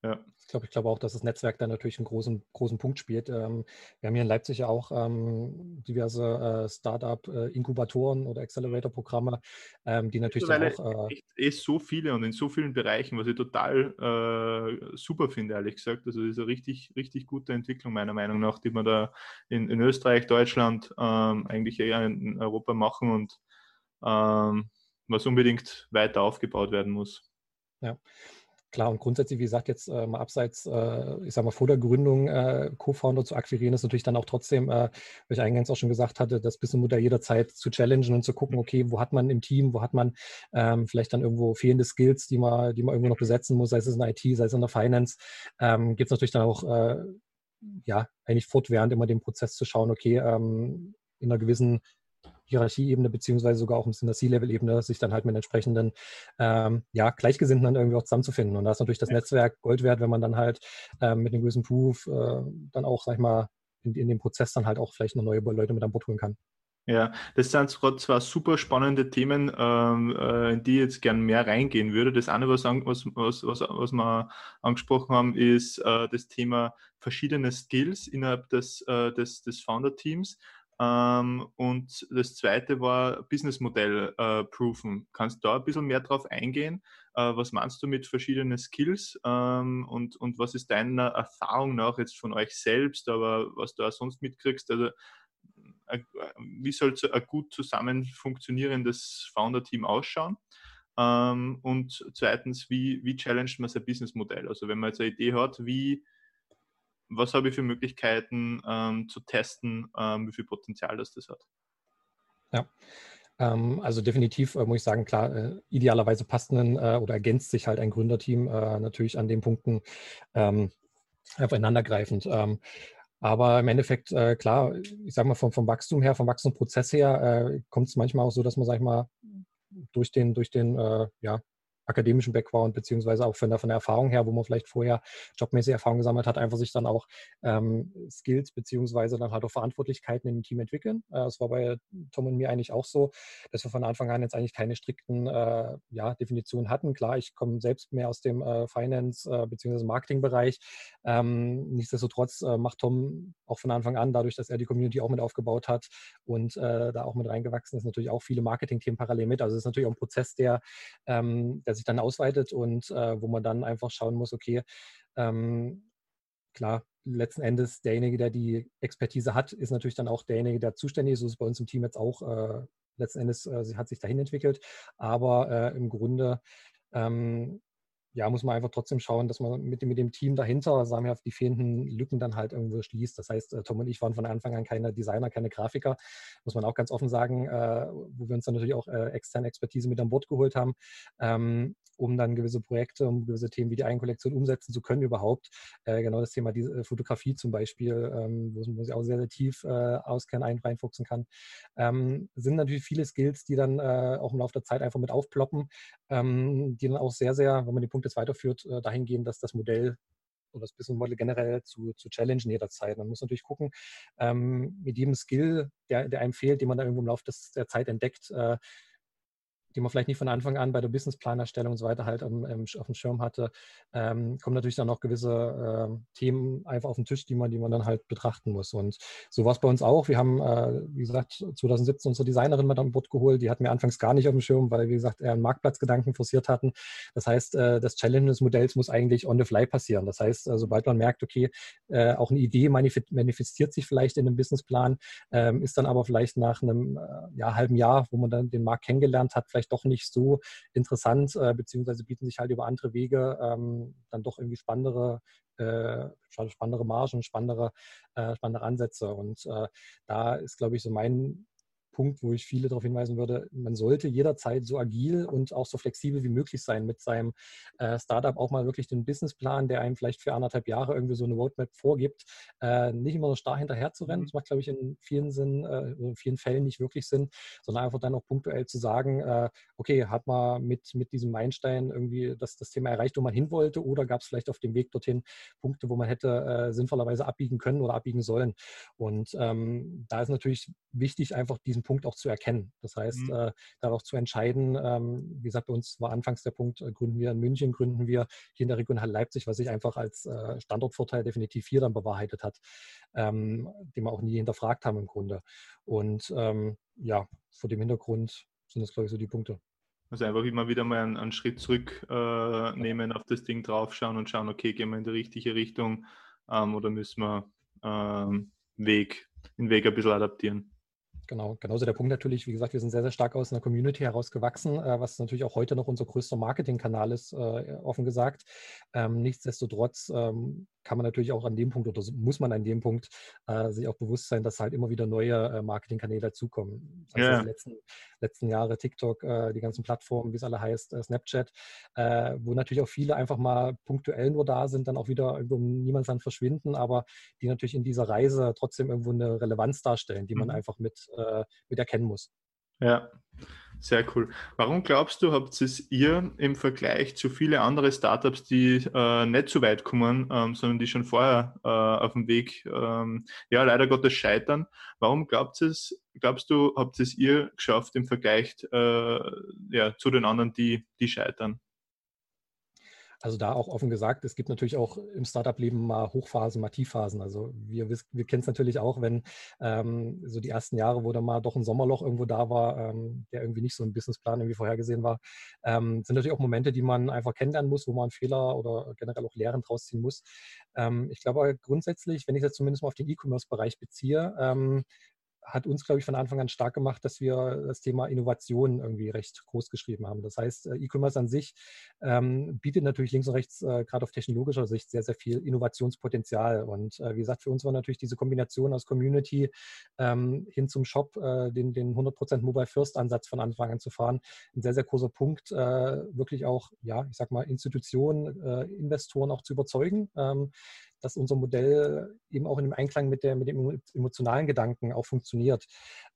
Ja. Ich glaube ich glaube auch, dass das Netzwerk da natürlich einen großen, großen Punkt spielt. Ähm, wir haben hier in Leipzig ja auch ähm, diverse äh, Startup-Inkubatoren äh, oder Accelerator-Programme, ähm, die natürlich dann auch. Äh, echt, eh so viele und in so vielen Bereichen, was ich total äh, super finde, ehrlich gesagt. Also, das ist eine richtig, richtig gute Entwicklung, meiner Meinung nach, die wir da in, in Österreich, Deutschland, ähm, eigentlich eher in Europa machen und ähm, was unbedingt weiter aufgebaut werden muss. Ja. Klar, und grundsätzlich, wie gesagt, jetzt äh, mal abseits, äh, ich sag mal, vor der Gründung äh, Co-Founder zu akquirieren, ist natürlich dann auch trotzdem, äh, wie ich eingangs auch schon gesagt hatte, das Businessmodell jederzeit zu challengen und zu gucken, okay, wo hat man im Team, wo hat man ähm, vielleicht dann irgendwo fehlende Skills, die man, die man irgendwo noch besetzen muss, sei es in der IT, sei es in der Finance, ähm, gibt es natürlich dann auch, äh, ja, eigentlich fortwährend immer den Prozess zu schauen, okay, ähm, in einer gewissen Hierarchieebene beziehungsweise sogar auch ein bisschen der C-Level-Ebene, sich dann halt mit entsprechenden ähm, ja, Gleichgesinnten dann irgendwie auch zusammenzufinden. Und da ist natürlich das Netzwerk Gold wert, wenn man dann halt ähm, mit dem gewissen Proof äh, dann auch, sag ich mal, in, in dem Prozess dann halt auch vielleicht noch neue Leute mit an Bord holen kann. Ja, das sind zwar super spannende Themen, ähm, äh, in die ich jetzt gern mehr reingehen würde. Das eine, was, was, was, was wir angesprochen haben, ist äh, das Thema verschiedene Skills innerhalb des, äh, des, des Founder-Teams. Ähm, und das zweite war Businessmodell äh, proofen. Kannst du da ein bisschen mehr drauf eingehen? Äh, was meinst du mit verschiedenen Skills ähm, und, und was ist deiner Erfahrung nach jetzt von euch selbst, aber was du auch sonst mitkriegst? Also wie soll ein gut zusammen funktionierendes Founder-Team ausschauen? Ähm, und zweitens, wie, wie challenged man sein Businessmodell? Also wenn man jetzt eine Idee hat, wie, was habe ich für Möglichkeiten ähm, zu testen, ähm, wie viel Potenzial das das hat? Ja, ähm, also definitiv äh, muss ich sagen, klar, äh, idealerweise passt ein äh, oder ergänzt sich halt ein Gründerteam natürlich an den Punkten ähm, aufeinandergreifend. Ähm, aber im Endeffekt, klar, ich sage mal, vom, vom Wachstum her, vom Wachstumsprozess her, kommt es manchmal auch so, dass man, sag ich mal, durch den, durch den ja, akademischen Background, beziehungsweise auch von der, von der Erfahrung her, wo man vielleicht vorher jobmäßig Erfahrung gesammelt hat, einfach sich dann auch ähm, Skills, beziehungsweise dann halt auch Verantwortlichkeiten im Team entwickeln. Äh, das war bei Tom und mir eigentlich auch so, dass wir von Anfang an jetzt eigentlich keine strikten äh, ja, Definitionen hatten. Klar, ich komme selbst mehr aus dem äh, Finance- äh, bzw. Marketingbereich. Ähm, nichtsdestotrotz äh, macht Tom auch von Anfang an, dadurch, dass er die Community auch mit aufgebaut hat und äh, da auch mit reingewachsen ist, natürlich auch viele Marketing-Themen parallel mit. Also es ist natürlich auch ein Prozess, der, ähm, der sich dann ausweitet und äh, wo man dann einfach schauen muss, okay, ähm, klar, letzten Endes derjenige, der die Expertise hat, ist natürlich dann auch derjenige, der zuständig ist. So ist es bei uns im Team jetzt auch äh, letzten Endes, äh, hat sich dahin entwickelt. Aber äh, im Grunde ähm, ja, muss man einfach trotzdem schauen, dass man mit, mit dem Team dahinter, sagen wir, die fehlenden Lücken dann halt irgendwo schließt. Das heißt, äh, Tom und ich waren von Anfang an keine Designer, keine Grafiker, muss man auch ganz offen sagen, äh, wo wir uns dann natürlich auch äh, externe Expertise mit an Bord geholt haben, ähm, um dann gewisse Projekte, um gewisse Themen wie die Eigenkollektion umsetzen zu können überhaupt. Äh, genau das Thema die äh, Fotografie zum Beispiel, ähm, wo man sich auch sehr, sehr tief äh, auskennen, ein, reinfuchsen kann. Ähm, sind natürlich viele Skills, die dann auch im Laufe der Zeit einfach mit aufploppen, ähm, die dann auch sehr, sehr, wenn man die Punkte jetzt weiterführt, äh, dahingehend, dass das Modell oder das Business Model generell zu, zu challengen jederzeit. Man muss natürlich gucken, ähm, mit jedem Skill, der, der einem fehlt, den man da irgendwo im Laufe des, der Zeit entdeckt, äh, die man vielleicht nicht von Anfang an bei der Businessplanerstellung und so weiter halt am, auf dem Schirm hatte, ähm, kommen natürlich dann noch gewisse äh, Themen einfach auf den Tisch, die man, die man dann halt betrachten muss. Und so war es bei uns auch. Wir haben, äh, wie gesagt, 2017 unsere Designerin mal an Bord geholt. Die hatten wir anfangs gar nicht auf dem Schirm, weil, wie gesagt, eher einen Marktplatzgedanken forciert hatten. Das heißt, äh, das Challenge des Modells muss eigentlich on the fly passieren. Das heißt, äh, sobald man merkt, okay, äh, auch eine Idee manifestiert sich vielleicht in einem Businessplan, ähm, ist dann aber vielleicht nach einem äh, ja, halben Jahr, wo man dann den Markt kennengelernt hat, vielleicht doch nicht so interessant, äh, beziehungsweise bieten sich halt über andere Wege ähm, dann doch irgendwie spannendere, äh, spannendere Margen, spannendere, äh, spannendere Ansätze. Und äh, da ist, glaube ich, so mein Punkt, wo ich viele darauf hinweisen würde, man sollte jederzeit so agil und auch so flexibel wie möglich sein mit seinem äh, Startup, auch mal wirklich den Businessplan, der einem vielleicht für anderthalb Jahre irgendwie so eine Roadmap vorgibt, äh, nicht immer nur starr hinterher zu rennen. Mhm. Das macht, glaube ich, in vielen Sinn, äh, in vielen Fällen nicht wirklich Sinn, sondern einfach dann auch punktuell zu sagen, äh, okay, hat man mit, mit diesem Meilenstein irgendwie das, das Thema erreicht, wo man hin wollte, oder gab es vielleicht auf dem Weg dorthin Punkte, wo man hätte äh, sinnvollerweise abbiegen können oder abbiegen sollen. Und ähm, da ist natürlich wichtig, einfach diesen Punkt auch zu erkennen. Das heißt, mhm. äh, darauf zu entscheiden, ähm, wie gesagt, bei uns war anfangs der Punkt, äh, gründen wir in München, gründen wir hier in der Region Halle Leipzig, was sich einfach als äh, Standortvorteil definitiv hier dann bewahrheitet hat, ähm, den wir auch nie hinterfragt haben im Grunde. Und ähm, ja, vor dem Hintergrund sind das, glaube ich, so die Punkte. Also einfach immer wieder mal einen, einen Schritt zurücknehmen, äh, auf das Ding draufschauen und schauen, okay, gehen wir in die richtige Richtung ähm, oder müssen wir ähm, Weg, den Weg ein bisschen adaptieren. Genau, genauso der Punkt natürlich, wie gesagt, wir sind sehr, sehr stark aus einer Community herausgewachsen, äh, was natürlich auch heute noch unser größter Marketingkanal ist, äh, offen gesagt. Ähm, nichtsdestotrotz ähm, kann man natürlich auch an dem Punkt oder muss man an dem Punkt äh, sich auch bewusst sein, dass halt immer wieder neue äh, Marketingkanäle dazukommen. Heißt, ja. die letzten, letzten Jahre TikTok, äh, die ganzen Plattformen, wie es alle heißt, äh, Snapchat, äh, wo natürlich auch viele einfach mal punktuell nur da sind, dann auch wieder irgendwo um Niemandsland verschwinden, aber die natürlich in dieser Reise trotzdem irgendwo eine Relevanz darstellen, die man mhm. einfach mit, äh, mit erkennen muss. Ja, sehr cool. Warum glaubst du, habt es ihr im Vergleich zu vielen anderen Startups, die äh, nicht so weit kommen, ähm, sondern die schon vorher äh, auf dem Weg, ähm, ja, leider Gottes scheitern, warum glaubt es, glaubst du, habt es ihr geschafft im Vergleich äh, ja, zu den anderen, die, die scheitern? Also da auch offen gesagt, es gibt natürlich auch im Startup-Leben mal Hochphasen, mal Tiefphasen. Also wir, wir kennen es natürlich auch, wenn ähm, so die ersten Jahre, wo da mal doch ein Sommerloch irgendwo da war, ähm, der irgendwie nicht so im Businessplan irgendwie vorhergesehen war, ähm, sind natürlich auch Momente, die man einfach kennenlernen muss, wo man Fehler oder generell auch Lehren draus ziehen muss. Ähm, ich glaube grundsätzlich, wenn ich das zumindest mal auf den E-Commerce-Bereich beziehe, ähm, hat uns, glaube ich, von Anfang an stark gemacht, dass wir das Thema Innovation irgendwie recht groß geschrieben haben. Das heißt, äh, E-Commerce an sich ähm, bietet natürlich links und rechts, äh, gerade auf technologischer Sicht, sehr, sehr viel Innovationspotenzial. Und äh, wie gesagt, für uns war natürlich diese Kombination aus Community ähm, hin zum Shop, äh, den, den 100% Mobile First Ansatz von Anfang an zu fahren, ein sehr, sehr großer Punkt, äh, wirklich auch, ja, ich sag mal, Institutionen, äh, Investoren auch zu überzeugen. Ähm, dass unser Modell eben auch in dem Einklang mit, der, mit dem emotionalen Gedanken auch funktioniert.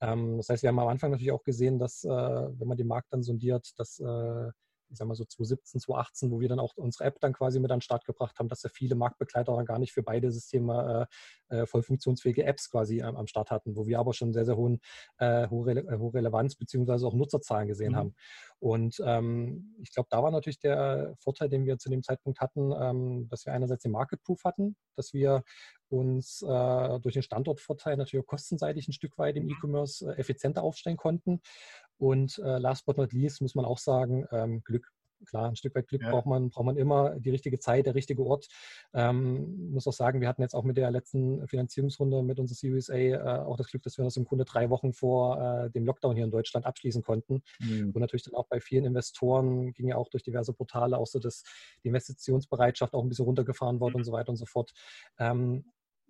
Ähm, das heißt, wir haben am Anfang natürlich auch gesehen, dass, äh, wenn man den Markt dann sondiert, dass äh, ich sag mal so 2017, 2018, wo wir dann auch unsere App dann quasi mit an den Start gebracht haben, dass ja viele Marktbegleiter gar nicht für beide Systeme äh, äh voll funktionsfähige Apps quasi ähm, am Start hatten, wo wir aber schon sehr, sehr hohen, äh, hohe, Rele äh, hohe, Relevanz beziehungsweise auch Nutzerzahlen gesehen mhm. haben. Und ähm, ich glaube, da war natürlich der Vorteil, den wir zu dem Zeitpunkt hatten, ähm, dass wir einerseits den Market Proof hatten, dass wir uns äh, durch den Standortvorteil natürlich kostenseitig ein Stück weit im. E-Commerce äh, effizienter aufstellen konnten und äh, last but not least muss man auch sagen, ähm, Glück. Klar, ein Stück weit Glück ja. braucht, man, braucht man immer, die richtige Zeit, der richtige Ort. Ähm, muss auch sagen, wir hatten jetzt auch mit der letzten Finanzierungsrunde mit unserer Series A äh, auch das Glück, dass wir das im Grunde drei Wochen vor äh, dem Lockdown hier in Deutschland abschließen konnten. Mhm. Und natürlich dann auch bei vielen Investoren ging ja auch durch diverse Portale auch so, dass die Investitionsbereitschaft auch ein bisschen runtergefahren wurde mhm. und so weiter und so fort. Ähm,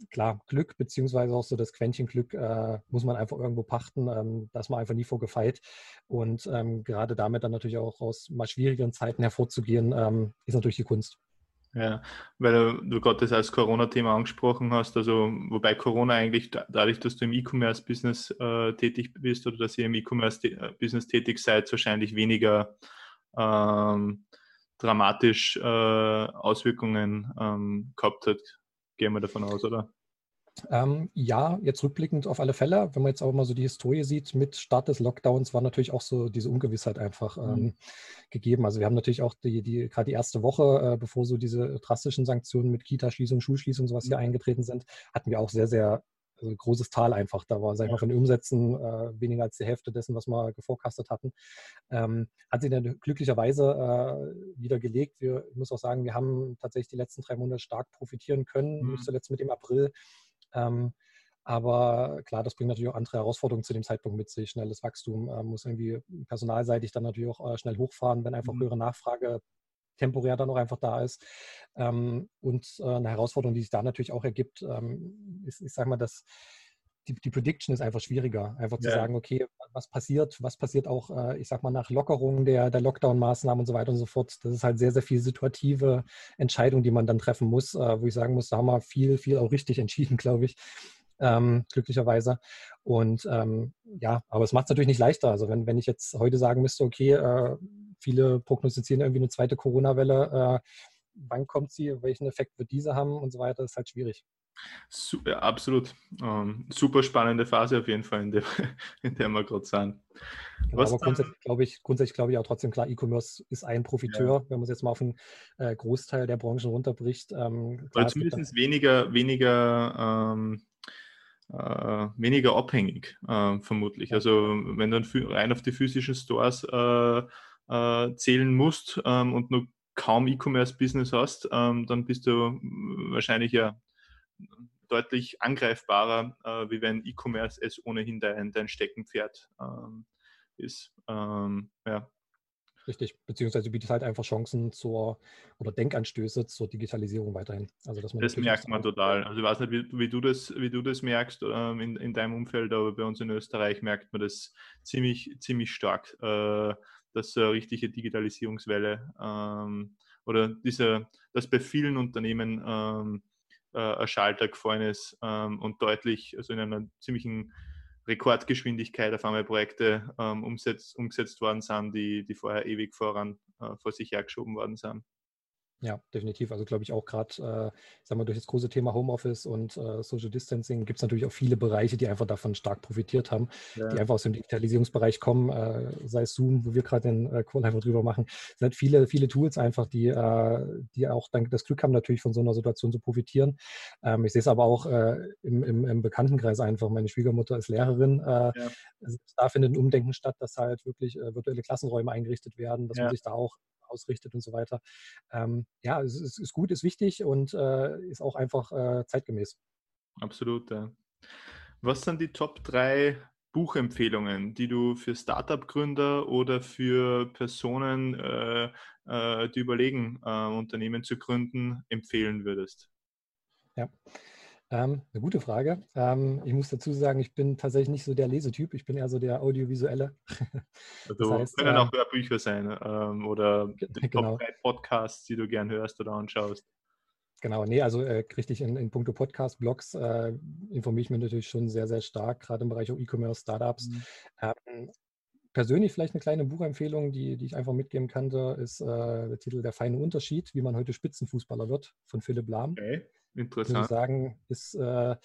klar, Glück, beziehungsweise auch so das Quäntchen Glück äh, muss man einfach irgendwo pachten. Ähm, da ist man einfach nie vorgefeit. Und ähm, gerade damit dann natürlich auch aus mal schwierigeren Zeiten hervorzugehen, ähm, ist natürlich die Kunst. Ja, weil du gerade das als Corona-Thema angesprochen hast, also wobei Corona eigentlich dadurch, dass du im E-Commerce-Business äh, tätig bist oder dass ihr im E-Commerce-Business tätig seid, wahrscheinlich weniger ähm, dramatisch äh, Auswirkungen ähm, gehabt hat Gehen wir davon aus, oder? Ähm, ja, jetzt rückblickend auf alle Fälle, wenn man jetzt auch mal so die Historie sieht, mit Start des Lockdowns war natürlich auch so diese Ungewissheit einfach ähm, mhm. gegeben. Also wir haben natürlich auch die, die gerade die erste Woche, äh, bevor so diese drastischen Sanktionen mit Kita-Schließung, Schulschließung, sowas mhm. hier eingetreten sind, hatten wir auch sehr, sehr also großes Tal einfach. Da war, sag ich mal, von den Umsätzen äh, weniger als die Hälfte dessen, was wir geforecastet hatten. Ähm, hat sich dann glücklicherweise äh, wieder gelegt. Wir, ich muss auch sagen, wir haben tatsächlich die letzten drei Monate stark profitieren können, mhm. nicht zuletzt mit dem April. Ähm, aber klar, das bringt natürlich auch andere Herausforderungen zu dem Zeitpunkt mit sich. Schnelles Wachstum äh, muss irgendwie personalseitig dann natürlich auch äh, schnell hochfahren, wenn einfach mhm. höhere Nachfrage temporär dann auch einfach da ist. Ähm, und äh, eine Herausforderung, die sich da natürlich auch ergibt, ähm, ist, ich sage mal, dass die, die, Prediction ist einfach schwieriger. Einfach zu ja. sagen, okay, was passiert, was passiert auch, äh, ich sag mal, nach Lockerung der, der Lockdown-Maßnahmen und so weiter und so fort. Das ist halt sehr, sehr viel situative Entscheidung, die man dann treffen muss, äh, wo ich sagen muss, da haben wir viel, viel auch richtig entschieden, glaube ich. Ähm, glücklicherweise. Und ähm, ja, aber es macht es natürlich nicht leichter. Also wenn, wenn ich jetzt heute sagen müsste, okay, äh, viele prognostizieren irgendwie eine zweite Corona-Welle. Äh, wann kommt sie? Welchen Effekt wird diese haben und so weiter? Das ist halt schwierig. Ja, absolut. Ähm, super spannende Phase auf jeden Fall, in der, in der wir gerade sind. Genau, aber grundsätzlich glaube ich, grundsätzlich glaube ich auch trotzdem klar, E-Commerce ist ein Profiteur, ja. wenn man es jetzt mal auf einen äh, Großteil der Branchen runterbricht. Ähm, klar, zumindest weniger, weniger ähm, äh, weniger abhängig, äh, vermutlich. Also wenn du rein auf die physischen Stores äh, äh, zählen musst ähm, und nur kaum E-Commerce-Business hast, ähm, dann bist du wahrscheinlich ja deutlich angreifbarer, äh, wie wenn E-Commerce es ohnehin dein, dein Steckenpferd ähm, ist. Ähm, ja. Richtig, beziehungsweise bietet halt einfach Chancen zur oder Denkanstöße zur Digitalisierung weiterhin. Also dass man das merkt man total. Also ich weiß nicht, wie, wie, du, das, wie du das merkst ähm, in, in deinem Umfeld, aber bei uns in Österreich merkt man das ziemlich, ziemlich stark. Äh, dass eine richtige Digitalisierungswelle ähm, oder dieser, dass bei vielen Unternehmen ähm, äh, ein Schalter gefallen ist ähm, und deutlich, also in einer ziemlichen Rekordgeschwindigkeit auf einmal Projekte ähm, umsetzt, umgesetzt worden sind, die, die vorher ewig voran äh, vor sich hergeschoben worden sind. Ja, definitiv. Also glaube ich auch gerade, äh, sagen wir, durch das große Thema Homeoffice und äh, Social Distancing gibt es natürlich auch viele Bereiche, die einfach davon stark profitiert haben, ja. die einfach aus dem Digitalisierungsbereich kommen, äh, sei es Zoom, wo wir gerade den äh, Call einfach drüber machen. Es sind halt viele, viele Tools einfach, die, äh, die auch dann das Glück haben, natürlich von so einer Situation zu profitieren. Ähm, ich sehe es aber auch äh, im, im, im, Bekanntenkreis einfach. Meine Schwiegermutter ist Lehrerin. Äh, ja. da findet ein Umdenken statt, dass halt wirklich äh, virtuelle Klassenräume eingerichtet werden, dass ja. man sich da auch ausrichtet und so weiter. Ähm, ja, es ist, ist, gut, ist wichtig und äh, ist auch einfach äh, zeitgemäß. Absolut, ja. Was sind die Top 3 Buchempfehlungen, die du für Startup-Gründer oder für Personen, äh, äh, die überlegen, äh, Unternehmen zu gründen, empfehlen würdest? Ja, ähm, eine gute Frage. Ähm, ich muss dazu sagen, ich bin tatsächlich nicht so der Lesetyp, ich bin eher so der Audiovisuelle. Also das heißt, können auch Hörbücher sein ähm, oder genau. Podcasts, die du gern hörst oder anschaust. Genau, nee, also äh, richtig in, in puncto Podcast-Blogs äh, informiere ich mich natürlich schon sehr, sehr stark, gerade im Bereich E-Commerce, Startups. Mhm. Ähm, persönlich vielleicht eine kleine Buchempfehlung, die, die ich einfach mitgeben kann, ist äh, der Titel Der feine Unterschied, wie man heute Spitzenfußballer wird, von Philipp Lahm. Okay, interessant. Würde ich sagen, ist äh,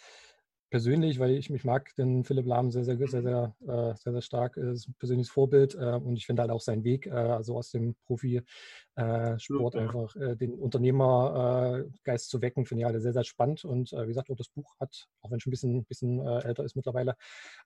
persönlich, weil ich mich mag, den Philipp Lahm sehr, sehr, sehr, sehr, äh, sehr, sehr stark, ist ein persönliches Vorbild äh, und ich finde halt auch seinen Weg, äh, also aus dem Profisport einfach den Unternehmergeist zu wecken, finde ich halt sehr, sehr spannend und wie gesagt, auch das Buch hat, auch wenn es schon ein bisschen, bisschen älter ist mittlerweile,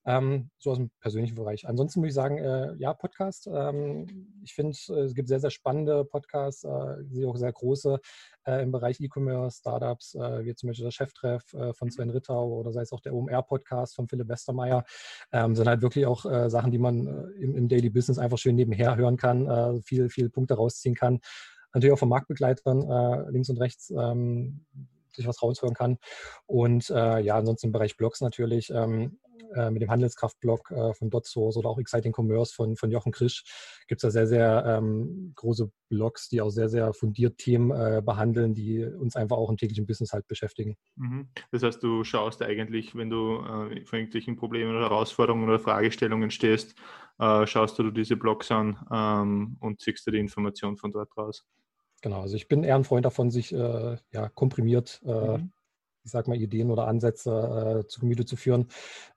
ähm, so aus dem persönlichen Bereich. Ansonsten muss ich sagen, ja, Podcast. Ähm, ich finde, es gibt sehr, sehr spannende Podcasts, äh, auch sehr große im Bereich E-Commerce, Startups, wie zum Beispiel der Cheftreff von Sven Rittau oder sei es auch der OMR-Podcast von Philipp Westermeier, ähm, sind halt wirklich auch äh, Sachen, die man äh, im, im, Daily Business einfach schön nebenher hören kann, äh, viel, viel Punkte rausziehen kann. Natürlich auch von Marktbegleitern äh, links und rechts ähm, sich was raushören kann. Und äh, ja, ansonsten im Bereich Blogs natürlich. Ähm, äh, mit dem Handelskraftblog äh, von DotSource oder auch Exciting Commerce von, von Jochen Krisch gibt es da sehr, sehr ähm, große Blogs, die auch sehr, sehr fundiert Themen äh, behandeln, die uns einfach auch im täglichen Business halt beschäftigen. Mhm. Das heißt, du schaust eigentlich, wenn du äh, vor irgendwelchen Problemen oder Herausforderungen oder Fragestellungen stehst, äh, schaust du diese Blogs an ähm, und ziehst dir die Information von dort raus. Genau, also ich bin eher ein Freund davon, sich äh, ja, komprimiert mhm ich sag mal, Ideen oder Ansätze äh, zu Gemüte zu führen.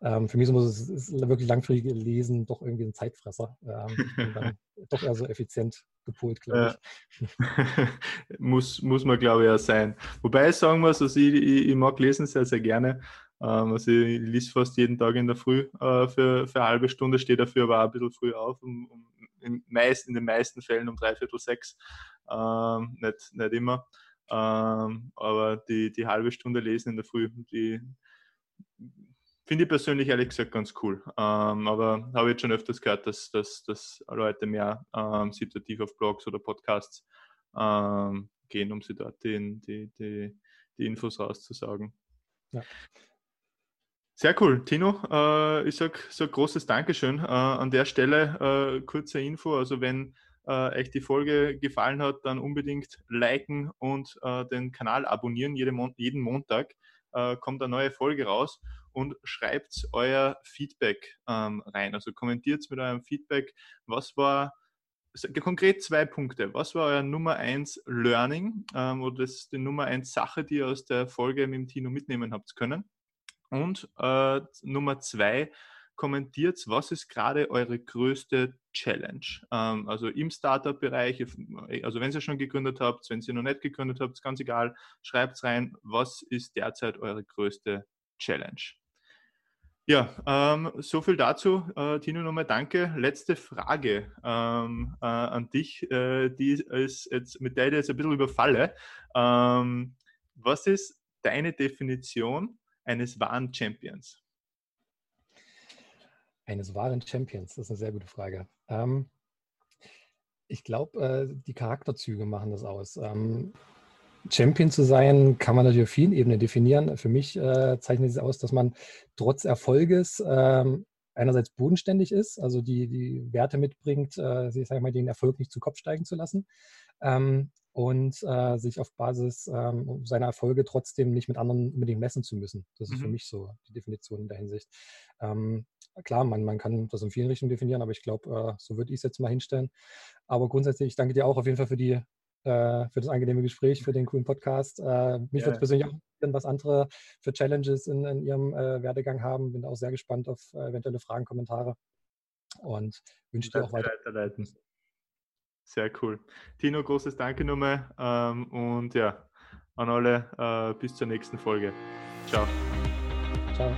Ähm, für mich es ist wirklich langfristige Lesen doch irgendwie ein Zeitfresser. Ähm, doch eher so effizient gepolt, glaube ich. muss, muss man, glaube ich, auch sein. Wobei ich sagen muss, also ich, ich, ich mag lesen sehr, sehr gerne. Ähm, also ich lese fast jeden Tag in der Früh äh, für, für eine halbe Stunde, stehe dafür aber auch ein bisschen früh auf, um, um in, meist, in den meisten Fällen um dreiviertel sechs. Ähm, nicht, nicht immer. Ähm, aber die, die halbe Stunde lesen in der Früh, die finde ich persönlich ehrlich gesagt ganz cool. Ähm, aber habe jetzt schon öfters gehört, dass, dass, dass Leute mehr ähm, situativ auf Blogs oder Podcasts ähm, gehen, um sie dort die, die, die, die Infos rauszusagen. Ja. Sehr cool, Tino. Äh, ich sage sag großes Dankeschön. Äh, an der Stelle äh, kurze Info. Also wenn äh, euch die Folge gefallen hat, dann unbedingt liken und äh, den Kanal abonnieren. Jede Mon jeden Montag äh, kommt eine neue Folge raus und schreibt euer Feedback ähm, rein. Also kommentiert mit eurem Feedback, was war konkret zwei Punkte. Was war euer Nummer eins Learning ähm, oder das, die Nummer eins Sache, die ihr aus der Folge mit dem Tino mitnehmen habt können? Und äh, Nummer zwei, kommentiert, was ist gerade eure größte Challenge? Ähm, also im Startup-Bereich, also wenn ihr schon gegründet habt, wenn ihr noch nicht gegründet habt, ganz egal, schreibt rein, was ist derzeit eure größte Challenge? Ja, ähm, so viel dazu. Äh, Tino, nochmal danke. Letzte Frage ähm, äh, an dich, äh, die ist jetzt, mit der ich jetzt ein bisschen überfalle. Ähm, was ist deine Definition eines wahren Champions? Eines wahren Champions, das ist eine sehr gute Frage. Ähm, ich glaube, äh, die Charakterzüge machen das aus. Ähm, Champion zu sein, kann man natürlich auf vielen Ebenen definieren. Für mich äh, zeichnet es aus, dass man trotz Erfolges ähm, einerseits bodenständig ist, also die, die Werte mitbringt, äh, ich sage mal, den Erfolg nicht zu Kopf steigen zu lassen. Ähm, und äh, sich auf Basis ähm, seiner Erfolge trotzdem nicht mit anderen unbedingt messen zu müssen. Das ist mhm. für mich so die Definition in der Hinsicht. Ähm, klar, man, man kann das in vielen Richtungen definieren, aber ich glaube, äh, so würde ich es jetzt mal hinstellen. Aber grundsätzlich, ich danke dir auch auf jeden Fall für die äh, für das angenehme Gespräch, für den coolen Podcast. Äh, mich ja. würde persönlich auch interessieren, was andere für Challenges in, in ihrem äh, Werdegang haben. Bin auch sehr gespannt auf äh, eventuelle Fragen, Kommentare und wünsche dir auch weiter. Weiterleiten. Sehr cool. Tino, großes Danke nochmal ähm, und ja, an alle äh, bis zur nächsten Folge. Ciao. Ciao.